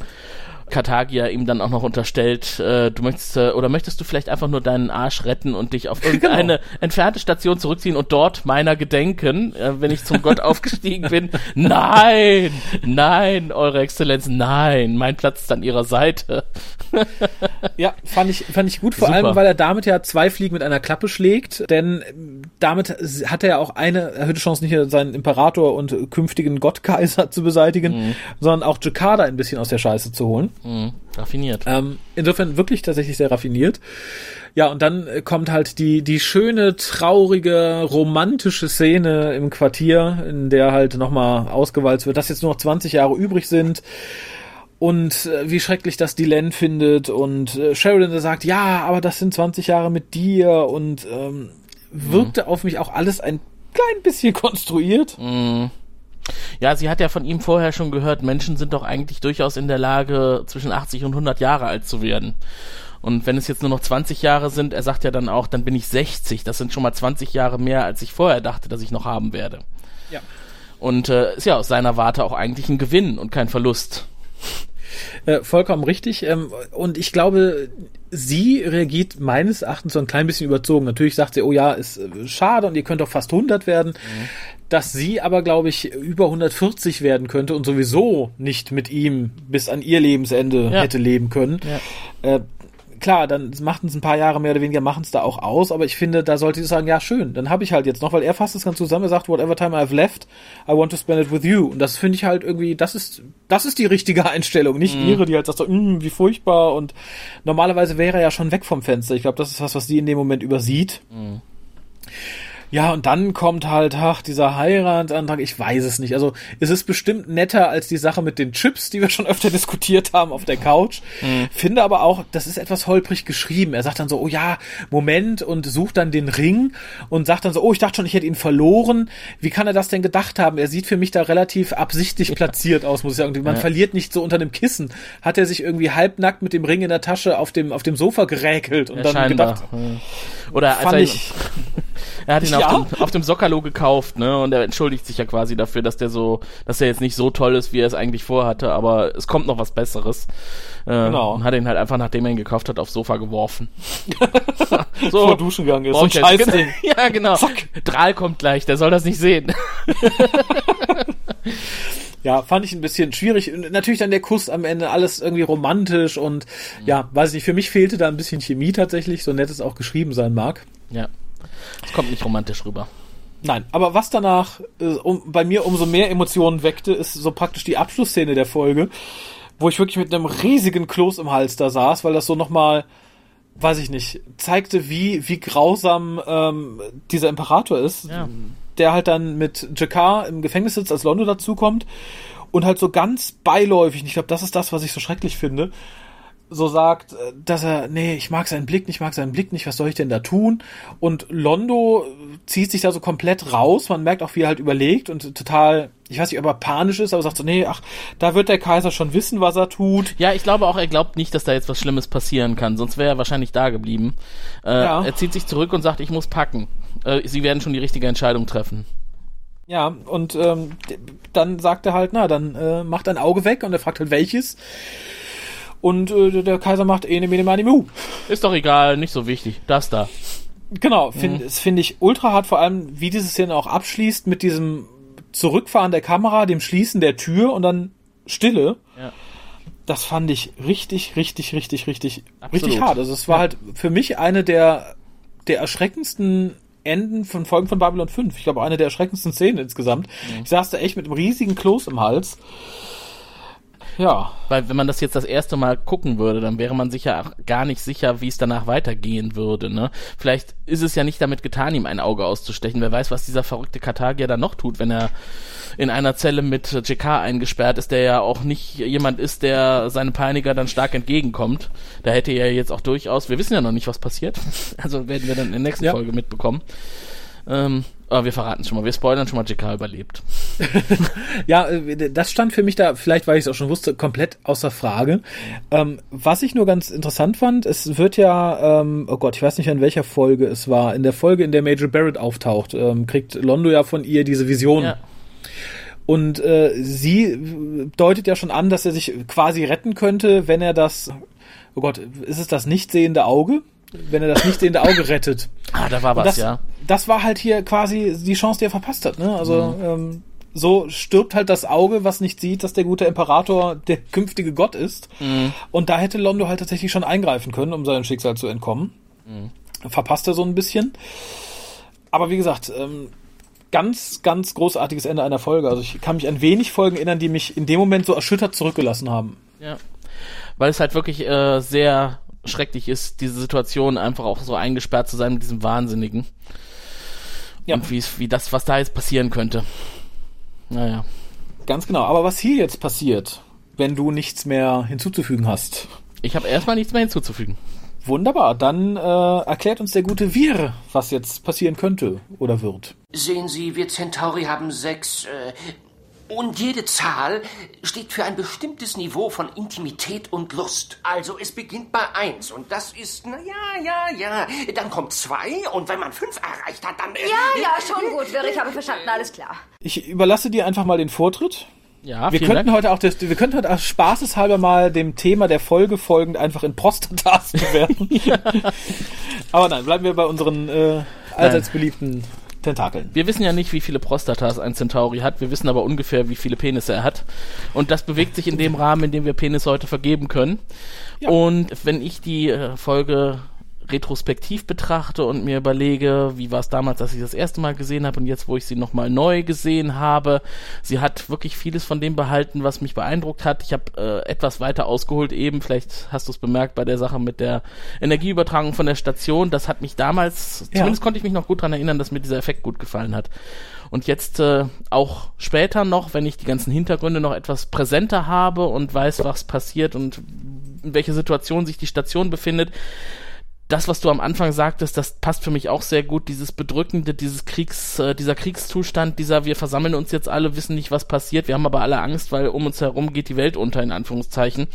Kartagia ihm dann auch noch unterstellt, äh, du möchtest äh, oder möchtest du vielleicht einfach nur deinen Arsch retten und dich auf irgendeine genau. entfernte Station zurückziehen und dort meiner gedenken, äh, wenn ich zum Gott aufgestiegen bin. Nein, nein, Eure Exzellenz, nein, mein Platz ist an ihrer Seite. ja, fand ich fand ich gut, vor Super. allem, weil er damit ja zwei Fliegen mit einer Klappe schlägt, denn damit hat er ja auch eine erhöhte Chance, nicht nur seinen Imperator und künftigen Gottkaiser zu beseitigen, mhm. sondern auch Jakarta ein bisschen aus der Scheiße zu holen. Mhm. Raffiniert. Ähm, insofern wirklich tatsächlich sehr raffiniert. Ja, und dann äh, kommt halt die, die schöne, traurige, romantische Szene im Quartier, in der halt nochmal ausgewalzt wird, dass jetzt nur noch 20 Jahre übrig sind und äh, wie schrecklich das Dylan findet und äh, Sheridan sagt, ja, aber das sind 20 Jahre mit dir und ähm, wirkte mhm. auf mich auch alles ein klein bisschen konstruiert. Mhm. Ja, sie hat ja von ihm vorher schon gehört, Menschen sind doch eigentlich durchaus in der Lage, zwischen 80 und 100 Jahre alt zu werden. Und wenn es jetzt nur noch 20 Jahre sind, er sagt ja dann auch, dann bin ich 60. Das sind schon mal 20 Jahre mehr, als ich vorher dachte, dass ich noch haben werde. Ja. Und äh, ist ja aus seiner Warte auch eigentlich ein Gewinn und kein Verlust. Äh, vollkommen richtig. Ähm, und ich glaube, sie reagiert meines Erachtens so ein klein bisschen überzogen. Natürlich sagt sie, oh ja, ist äh, schade und ihr könnt doch fast 100 werden. Mhm. Dass sie aber, glaube ich, über 140 werden könnte und sowieso nicht mit ihm bis an ihr Lebensende ja. hätte leben können. Ja. Äh, klar, dann machten es ein paar Jahre mehr oder weniger, machen es da auch aus, aber ich finde, da sollte sie sagen, ja, schön, dann habe ich halt jetzt noch, weil er fasst es ganz zusammen, er sagt, whatever time I've left, I want to spend it with you. Und das finde ich halt irgendwie, das ist, das ist die richtige Einstellung, nicht mhm. ihre, die halt sagt so, mm, wie furchtbar und normalerweise wäre er ja schon weg vom Fenster. Ich glaube, das ist was, was sie in dem Moment übersieht. Mhm. Ja, und dann kommt halt, ach, dieser Heiratsantrag, ich weiß es nicht. Also es ist bestimmt netter als die Sache mit den Chips, die wir schon öfter diskutiert haben auf der Couch. Mhm. Finde aber auch, das ist etwas holprig geschrieben. Er sagt dann so, oh ja, Moment, und sucht dann den Ring und sagt dann so, oh, ich dachte schon, ich hätte ihn verloren. Wie kann er das denn gedacht haben? Er sieht für mich da relativ absichtlich platziert aus, muss ich sagen. Man ja. verliert nicht so unter dem Kissen. Hat er sich irgendwie halbnackt mit dem Ring in der Tasche auf dem, auf dem Sofa geräkelt und ja, dann scheinbar. gedacht. Oder als er, ich, er hat ihn ja. Auf, dem, auf dem Sockerlo gekauft, ne? Und er entschuldigt sich ja quasi dafür, dass der so, dass er jetzt nicht so toll ist, wie er es eigentlich vorhatte, aber es kommt noch was Besseres. Äh, genau. Und hat ihn halt einfach, nachdem er ihn gekauft hat, aufs Sofa geworfen. so, Vor Duschen gegangen ist. So ein Scheißding. ja, genau. Zack. Drahl kommt gleich, der soll das nicht sehen. ja, fand ich ein bisschen schwierig. Natürlich dann der Kuss am Ende, alles irgendwie romantisch und mhm. ja, weiß nicht, für mich fehlte da ein bisschen Chemie tatsächlich, so nett es auch geschrieben sein mag. Ja. Es kommt nicht romantisch rüber. Nein, aber was danach äh, um, bei mir umso mehr Emotionen weckte, ist so praktisch die Abschlussszene der Folge, wo ich wirklich mit einem riesigen Kloß im Hals da saß, weil das so nochmal, weiß ich nicht, zeigte, wie, wie grausam ähm, dieser Imperator ist, ja. der halt dann mit Jakar im Gefängnis sitzt, als Londo dazukommt und halt so ganz beiläufig, ich glaube, das ist das, was ich so schrecklich finde, so sagt, äh, dass er, nee, ich mag seinen Blick nicht, ich mag seinen Blick nicht, was soll ich denn da tun? Und Londo zieht sich da so komplett raus, man merkt auch, wie er halt überlegt und total, ich weiß nicht, ob er panisch ist, aber sagt so, nee, ach, da wird der Kaiser schon wissen, was er tut. Ja, ich glaube auch, er glaubt nicht, dass da jetzt was Schlimmes passieren kann, sonst wäre er wahrscheinlich da geblieben. Äh, ja. Er zieht sich zurück und sagt, ich muss packen. Äh, sie werden schon die richtige Entscheidung treffen. Ja, und ähm, dann sagt er halt, na, dann äh, macht ein Auge weg und er fragt halt welches. Und äh, der Kaiser macht ene mene mani mu. Ist doch egal, nicht so wichtig. Das da. Genau, find, mhm. das finde ich ultra hart, vor allem wie diese Szene auch abschließt mit diesem Zurückfahren der Kamera, dem Schließen der Tür und dann Stille. Ja. Das fand ich richtig, richtig, richtig, richtig, Absolut. richtig hart. Also es war ja. halt für mich eine der, der erschreckendsten Enden von Folgen von Babylon 5. Ich glaube, eine der erschreckendsten Szenen insgesamt. Mhm. Ich saß da echt mit einem riesigen Kloß im Hals. Ja. Weil wenn man das jetzt das erste Mal gucken würde, dann wäre man sich ja auch gar nicht sicher, wie es danach weitergehen würde. Ne? Vielleicht ist es ja nicht damit getan, ihm ein Auge auszustechen. Wer weiß, was dieser verrückte Kartagier dann noch tut, wenn er in einer Zelle mit JK eingesperrt ist, der ja auch nicht jemand ist, der seine Peiniger dann stark entgegenkommt. Da hätte er jetzt auch durchaus, wir wissen ja noch nicht, was passiert. Also werden wir dann in der nächsten ja. Folge mitbekommen. Ähm, aber wir verraten schon mal, wir spoilern schon mal, JK überlebt. ja, äh, das stand für mich da, vielleicht weil ich es auch schon wusste, komplett außer Frage. Ähm, was ich nur ganz interessant fand, es wird ja, ähm, oh Gott, ich weiß nicht in welcher Folge es war, in der Folge, in der Major Barrett auftaucht, ähm, kriegt Londo ja von ihr diese Vision. Ja. Und äh, sie deutet ja schon an, dass er sich quasi retten könnte, wenn er das, oh Gott, ist es das nicht sehende Auge? Wenn er das nicht sehende Auge rettet. Ah, da war was, das, ja. Das war halt hier quasi die Chance, die er verpasst hat. Ne? Also mhm. ähm, so stirbt halt das Auge, was nicht sieht, dass der gute Imperator der künftige Gott ist. Mhm. Und da hätte Londo halt tatsächlich schon eingreifen können, um seinem Schicksal zu entkommen. Mhm. Verpasst er so ein bisschen. Aber wie gesagt, ähm, ganz, ganz großartiges Ende einer Folge. Also ich kann mich an wenig Folgen erinnern, die mich in dem Moment so erschüttert zurückgelassen haben. Ja. weil es halt wirklich äh, sehr schrecklich ist, diese Situation einfach auch so eingesperrt zu sein mit diesem Wahnsinnigen. Ja. Und wie, wie das, was da jetzt passieren könnte. Naja. Ganz genau. Aber was hier jetzt passiert, wenn du nichts mehr hinzuzufügen hast? Ich habe erstmal nichts mehr hinzuzufügen. Wunderbar, dann äh, erklärt uns der gute Wir, was jetzt passieren könnte oder wird. Sehen Sie, wir Centauri haben sechs äh, und jede Zahl steht für ein bestimmtes Niveau von Intimität und Lust. Also es beginnt bei eins und das ist, na ja, ja, ja. Dann kommt zwei und wenn man fünf erreicht hat, dann... Äh, ja, ja, schon gut, Wirr, ich habe verstanden, alles klar. Ich überlasse dir einfach mal den Vortritt. Ja, wir könnten Dank. heute auch das, wir könnten heute auch spaßeshalber mal dem Thema der Folge folgend einfach in Prostatas bewerten. Aber nein, bleiben wir bei unseren äh, allseits beliebten Tentakeln. Wir wissen ja nicht, wie viele Prostatas ein Centauri hat. Wir wissen aber ungefähr, wie viele Penisse er hat. Und das bewegt sich in dem Rahmen, in dem wir Penisse heute vergeben können. Ja. Und wenn ich die äh, Folge retrospektiv betrachte und mir überlege, wie war es damals, dass ich das erste Mal gesehen habe und jetzt, wo ich sie nochmal neu gesehen habe. Sie hat wirklich vieles von dem behalten, was mich beeindruckt hat. Ich habe äh, etwas weiter ausgeholt eben, vielleicht hast du es bemerkt bei der Sache mit der Energieübertragung von der Station. Das hat mich damals, ja. zumindest konnte ich mich noch gut daran erinnern, dass mir dieser Effekt gut gefallen hat. Und jetzt äh, auch später noch, wenn ich die ganzen Hintergründe noch etwas präsenter habe und weiß, was passiert und in welcher Situation sich die Station befindet, das, was du am Anfang sagtest, das passt für mich auch sehr gut. Dieses Bedrückende, dieses Kriegs, äh, dieser Kriegszustand, dieser wir versammeln uns jetzt alle, wissen nicht, was passiert, wir haben aber alle Angst, weil um uns herum geht die Welt unter, in Anführungszeichen.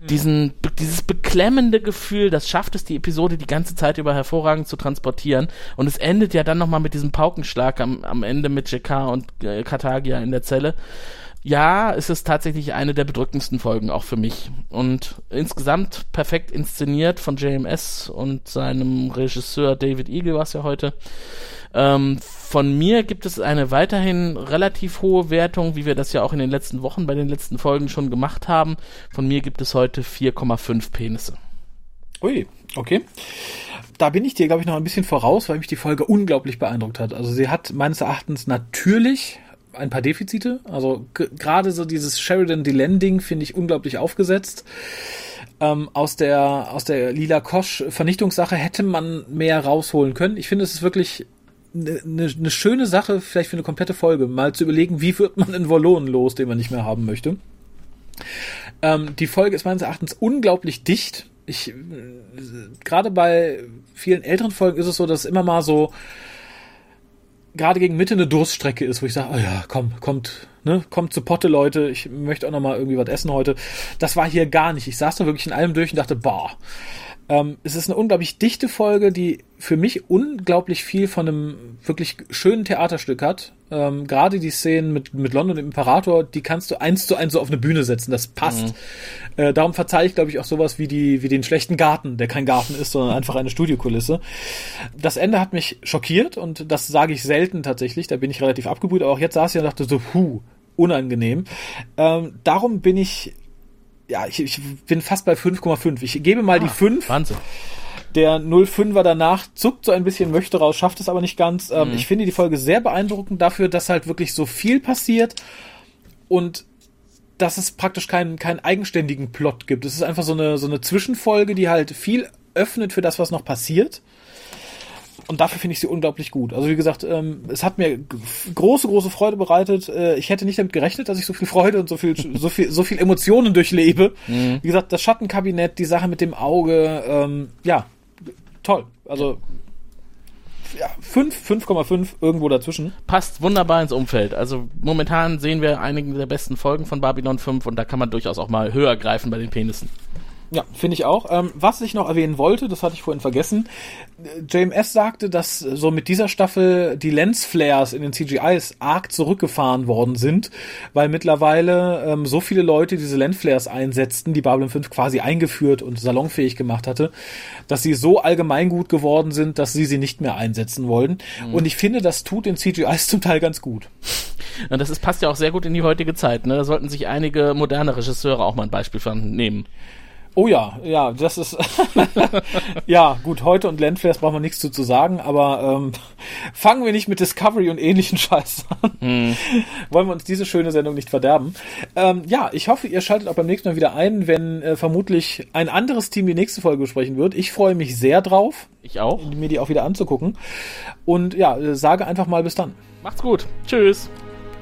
Mhm. Diesen, dieses beklemmende Gefühl, das schafft es die Episode die ganze Zeit über hervorragend zu transportieren. Und es endet ja dann nochmal mit diesem Paukenschlag am, am Ende mit JK und äh, Katagia in der Zelle ja, es ist tatsächlich eine der bedrückendsten Folgen auch für mich. Und insgesamt perfekt inszeniert von JMS und seinem Regisseur David Eagle war es ja heute. Ähm, von mir gibt es eine weiterhin relativ hohe Wertung, wie wir das ja auch in den letzten Wochen bei den letzten Folgen schon gemacht haben. Von mir gibt es heute 4,5 Penisse. Ui, okay da bin ich dir, glaube ich, noch ein bisschen voraus, weil mich die Folge unglaublich beeindruckt hat. Also sie hat meines Erachtens natürlich ein paar Defizite. Also gerade so dieses Sheridan Delanding finde ich unglaublich aufgesetzt. Ähm, aus der aus der Lila Kosch Vernichtungssache hätte man mehr rausholen können. Ich finde, es ist wirklich eine ne, ne schöne Sache, vielleicht für eine komplette Folge, mal zu überlegen, wie wird man einen Volonen los, den man nicht mehr haben möchte. Ähm, die Folge ist meines Erachtens unglaublich dicht. Ich äh, gerade bei vielen älteren Folgen ist es so, dass immer mal so gerade gegen Mitte eine Durststrecke ist, wo ich sage, oh ja, komm, kommt, ne, kommt zu Potte, Leute, ich möchte auch noch mal irgendwie was essen heute. Das war hier gar nicht. Ich saß da wirklich in allem durch und dachte, boah, ähm, es ist eine unglaublich dichte Folge, die für mich unglaublich viel von einem wirklich schönen Theaterstück hat. Ähm, Gerade die Szenen mit, mit London im Imperator, die kannst du eins zu eins so auf eine Bühne setzen. Das passt. Mhm. Äh, darum verzeihe ich, glaube ich, auch sowas wie die, wie den schlechten Garten, der kein Garten ist, sondern einfach eine Studiokulisse. Das Ende hat mich schockiert und das sage ich selten tatsächlich. Da bin ich relativ abgebrüht, aber auch jetzt saß ich und dachte so, puh, unangenehm. Ähm, darum bin ich ja, ich, ich bin fast bei 5,5. Ich gebe mal ah, die 5. Wahnsinn. Der 05er danach zuckt so ein bisschen, möchte raus, schafft es aber nicht ganz. Ähm, mhm. Ich finde die Folge sehr beeindruckend dafür, dass halt wirklich so viel passiert und dass es praktisch keinen, keinen eigenständigen Plot gibt. Es ist einfach so eine, so eine Zwischenfolge, die halt viel öffnet für das, was noch passiert und dafür finde ich sie unglaublich gut. Also wie gesagt, ähm, es hat mir große, große Freude bereitet. Äh, ich hätte nicht damit gerechnet, dass ich so viel Freude und so viel, so viel, so viel Emotionen durchlebe. Mhm. Wie gesagt, das Schattenkabinett, die Sache mit dem Auge, ähm, ja, toll. Also ja, 5, 5,5 irgendwo dazwischen. Passt wunderbar ins Umfeld. Also momentan sehen wir einige der besten Folgen von Babylon 5 und da kann man durchaus auch mal höher greifen bei den Penissen. Ja, finde ich auch. Ähm, was ich noch erwähnen wollte, das hatte ich vorhin vergessen. JMS sagte, dass so mit dieser Staffel die Lensflares in den CGIs arg zurückgefahren worden sind, weil mittlerweile ähm, so viele Leute diese Lensflares einsetzten, die Babylon 5 quasi eingeführt und salonfähig gemacht hatte, dass sie so allgemein gut geworden sind, dass sie sie nicht mehr einsetzen wollen. Mhm. Und ich finde, das tut den CGIs zum Teil ganz gut. Und das ist, passt ja auch sehr gut in die heutige Zeit. Ne? Da sollten sich einige moderne Regisseure auch mal ein Beispiel von nehmen. Oh ja, ja, das ist ja gut. Heute und Landflares brauchen wir nichts zu, zu sagen, aber ähm, fangen wir nicht mit Discovery und ähnlichen Scheiß an. Hm. Wollen wir uns diese schöne Sendung nicht verderben? Ähm, ja, ich hoffe, ihr schaltet auch beim nächsten Mal wieder ein, wenn äh, vermutlich ein anderes Team die nächste Folge besprechen wird. Ich freue mich sehr drauf. Ich auch. Mir die auch wieder anzugucken. Und ja, äh, sage einfach mal bis dann. Macht's gut. Tschüss.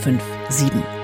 8257. Eine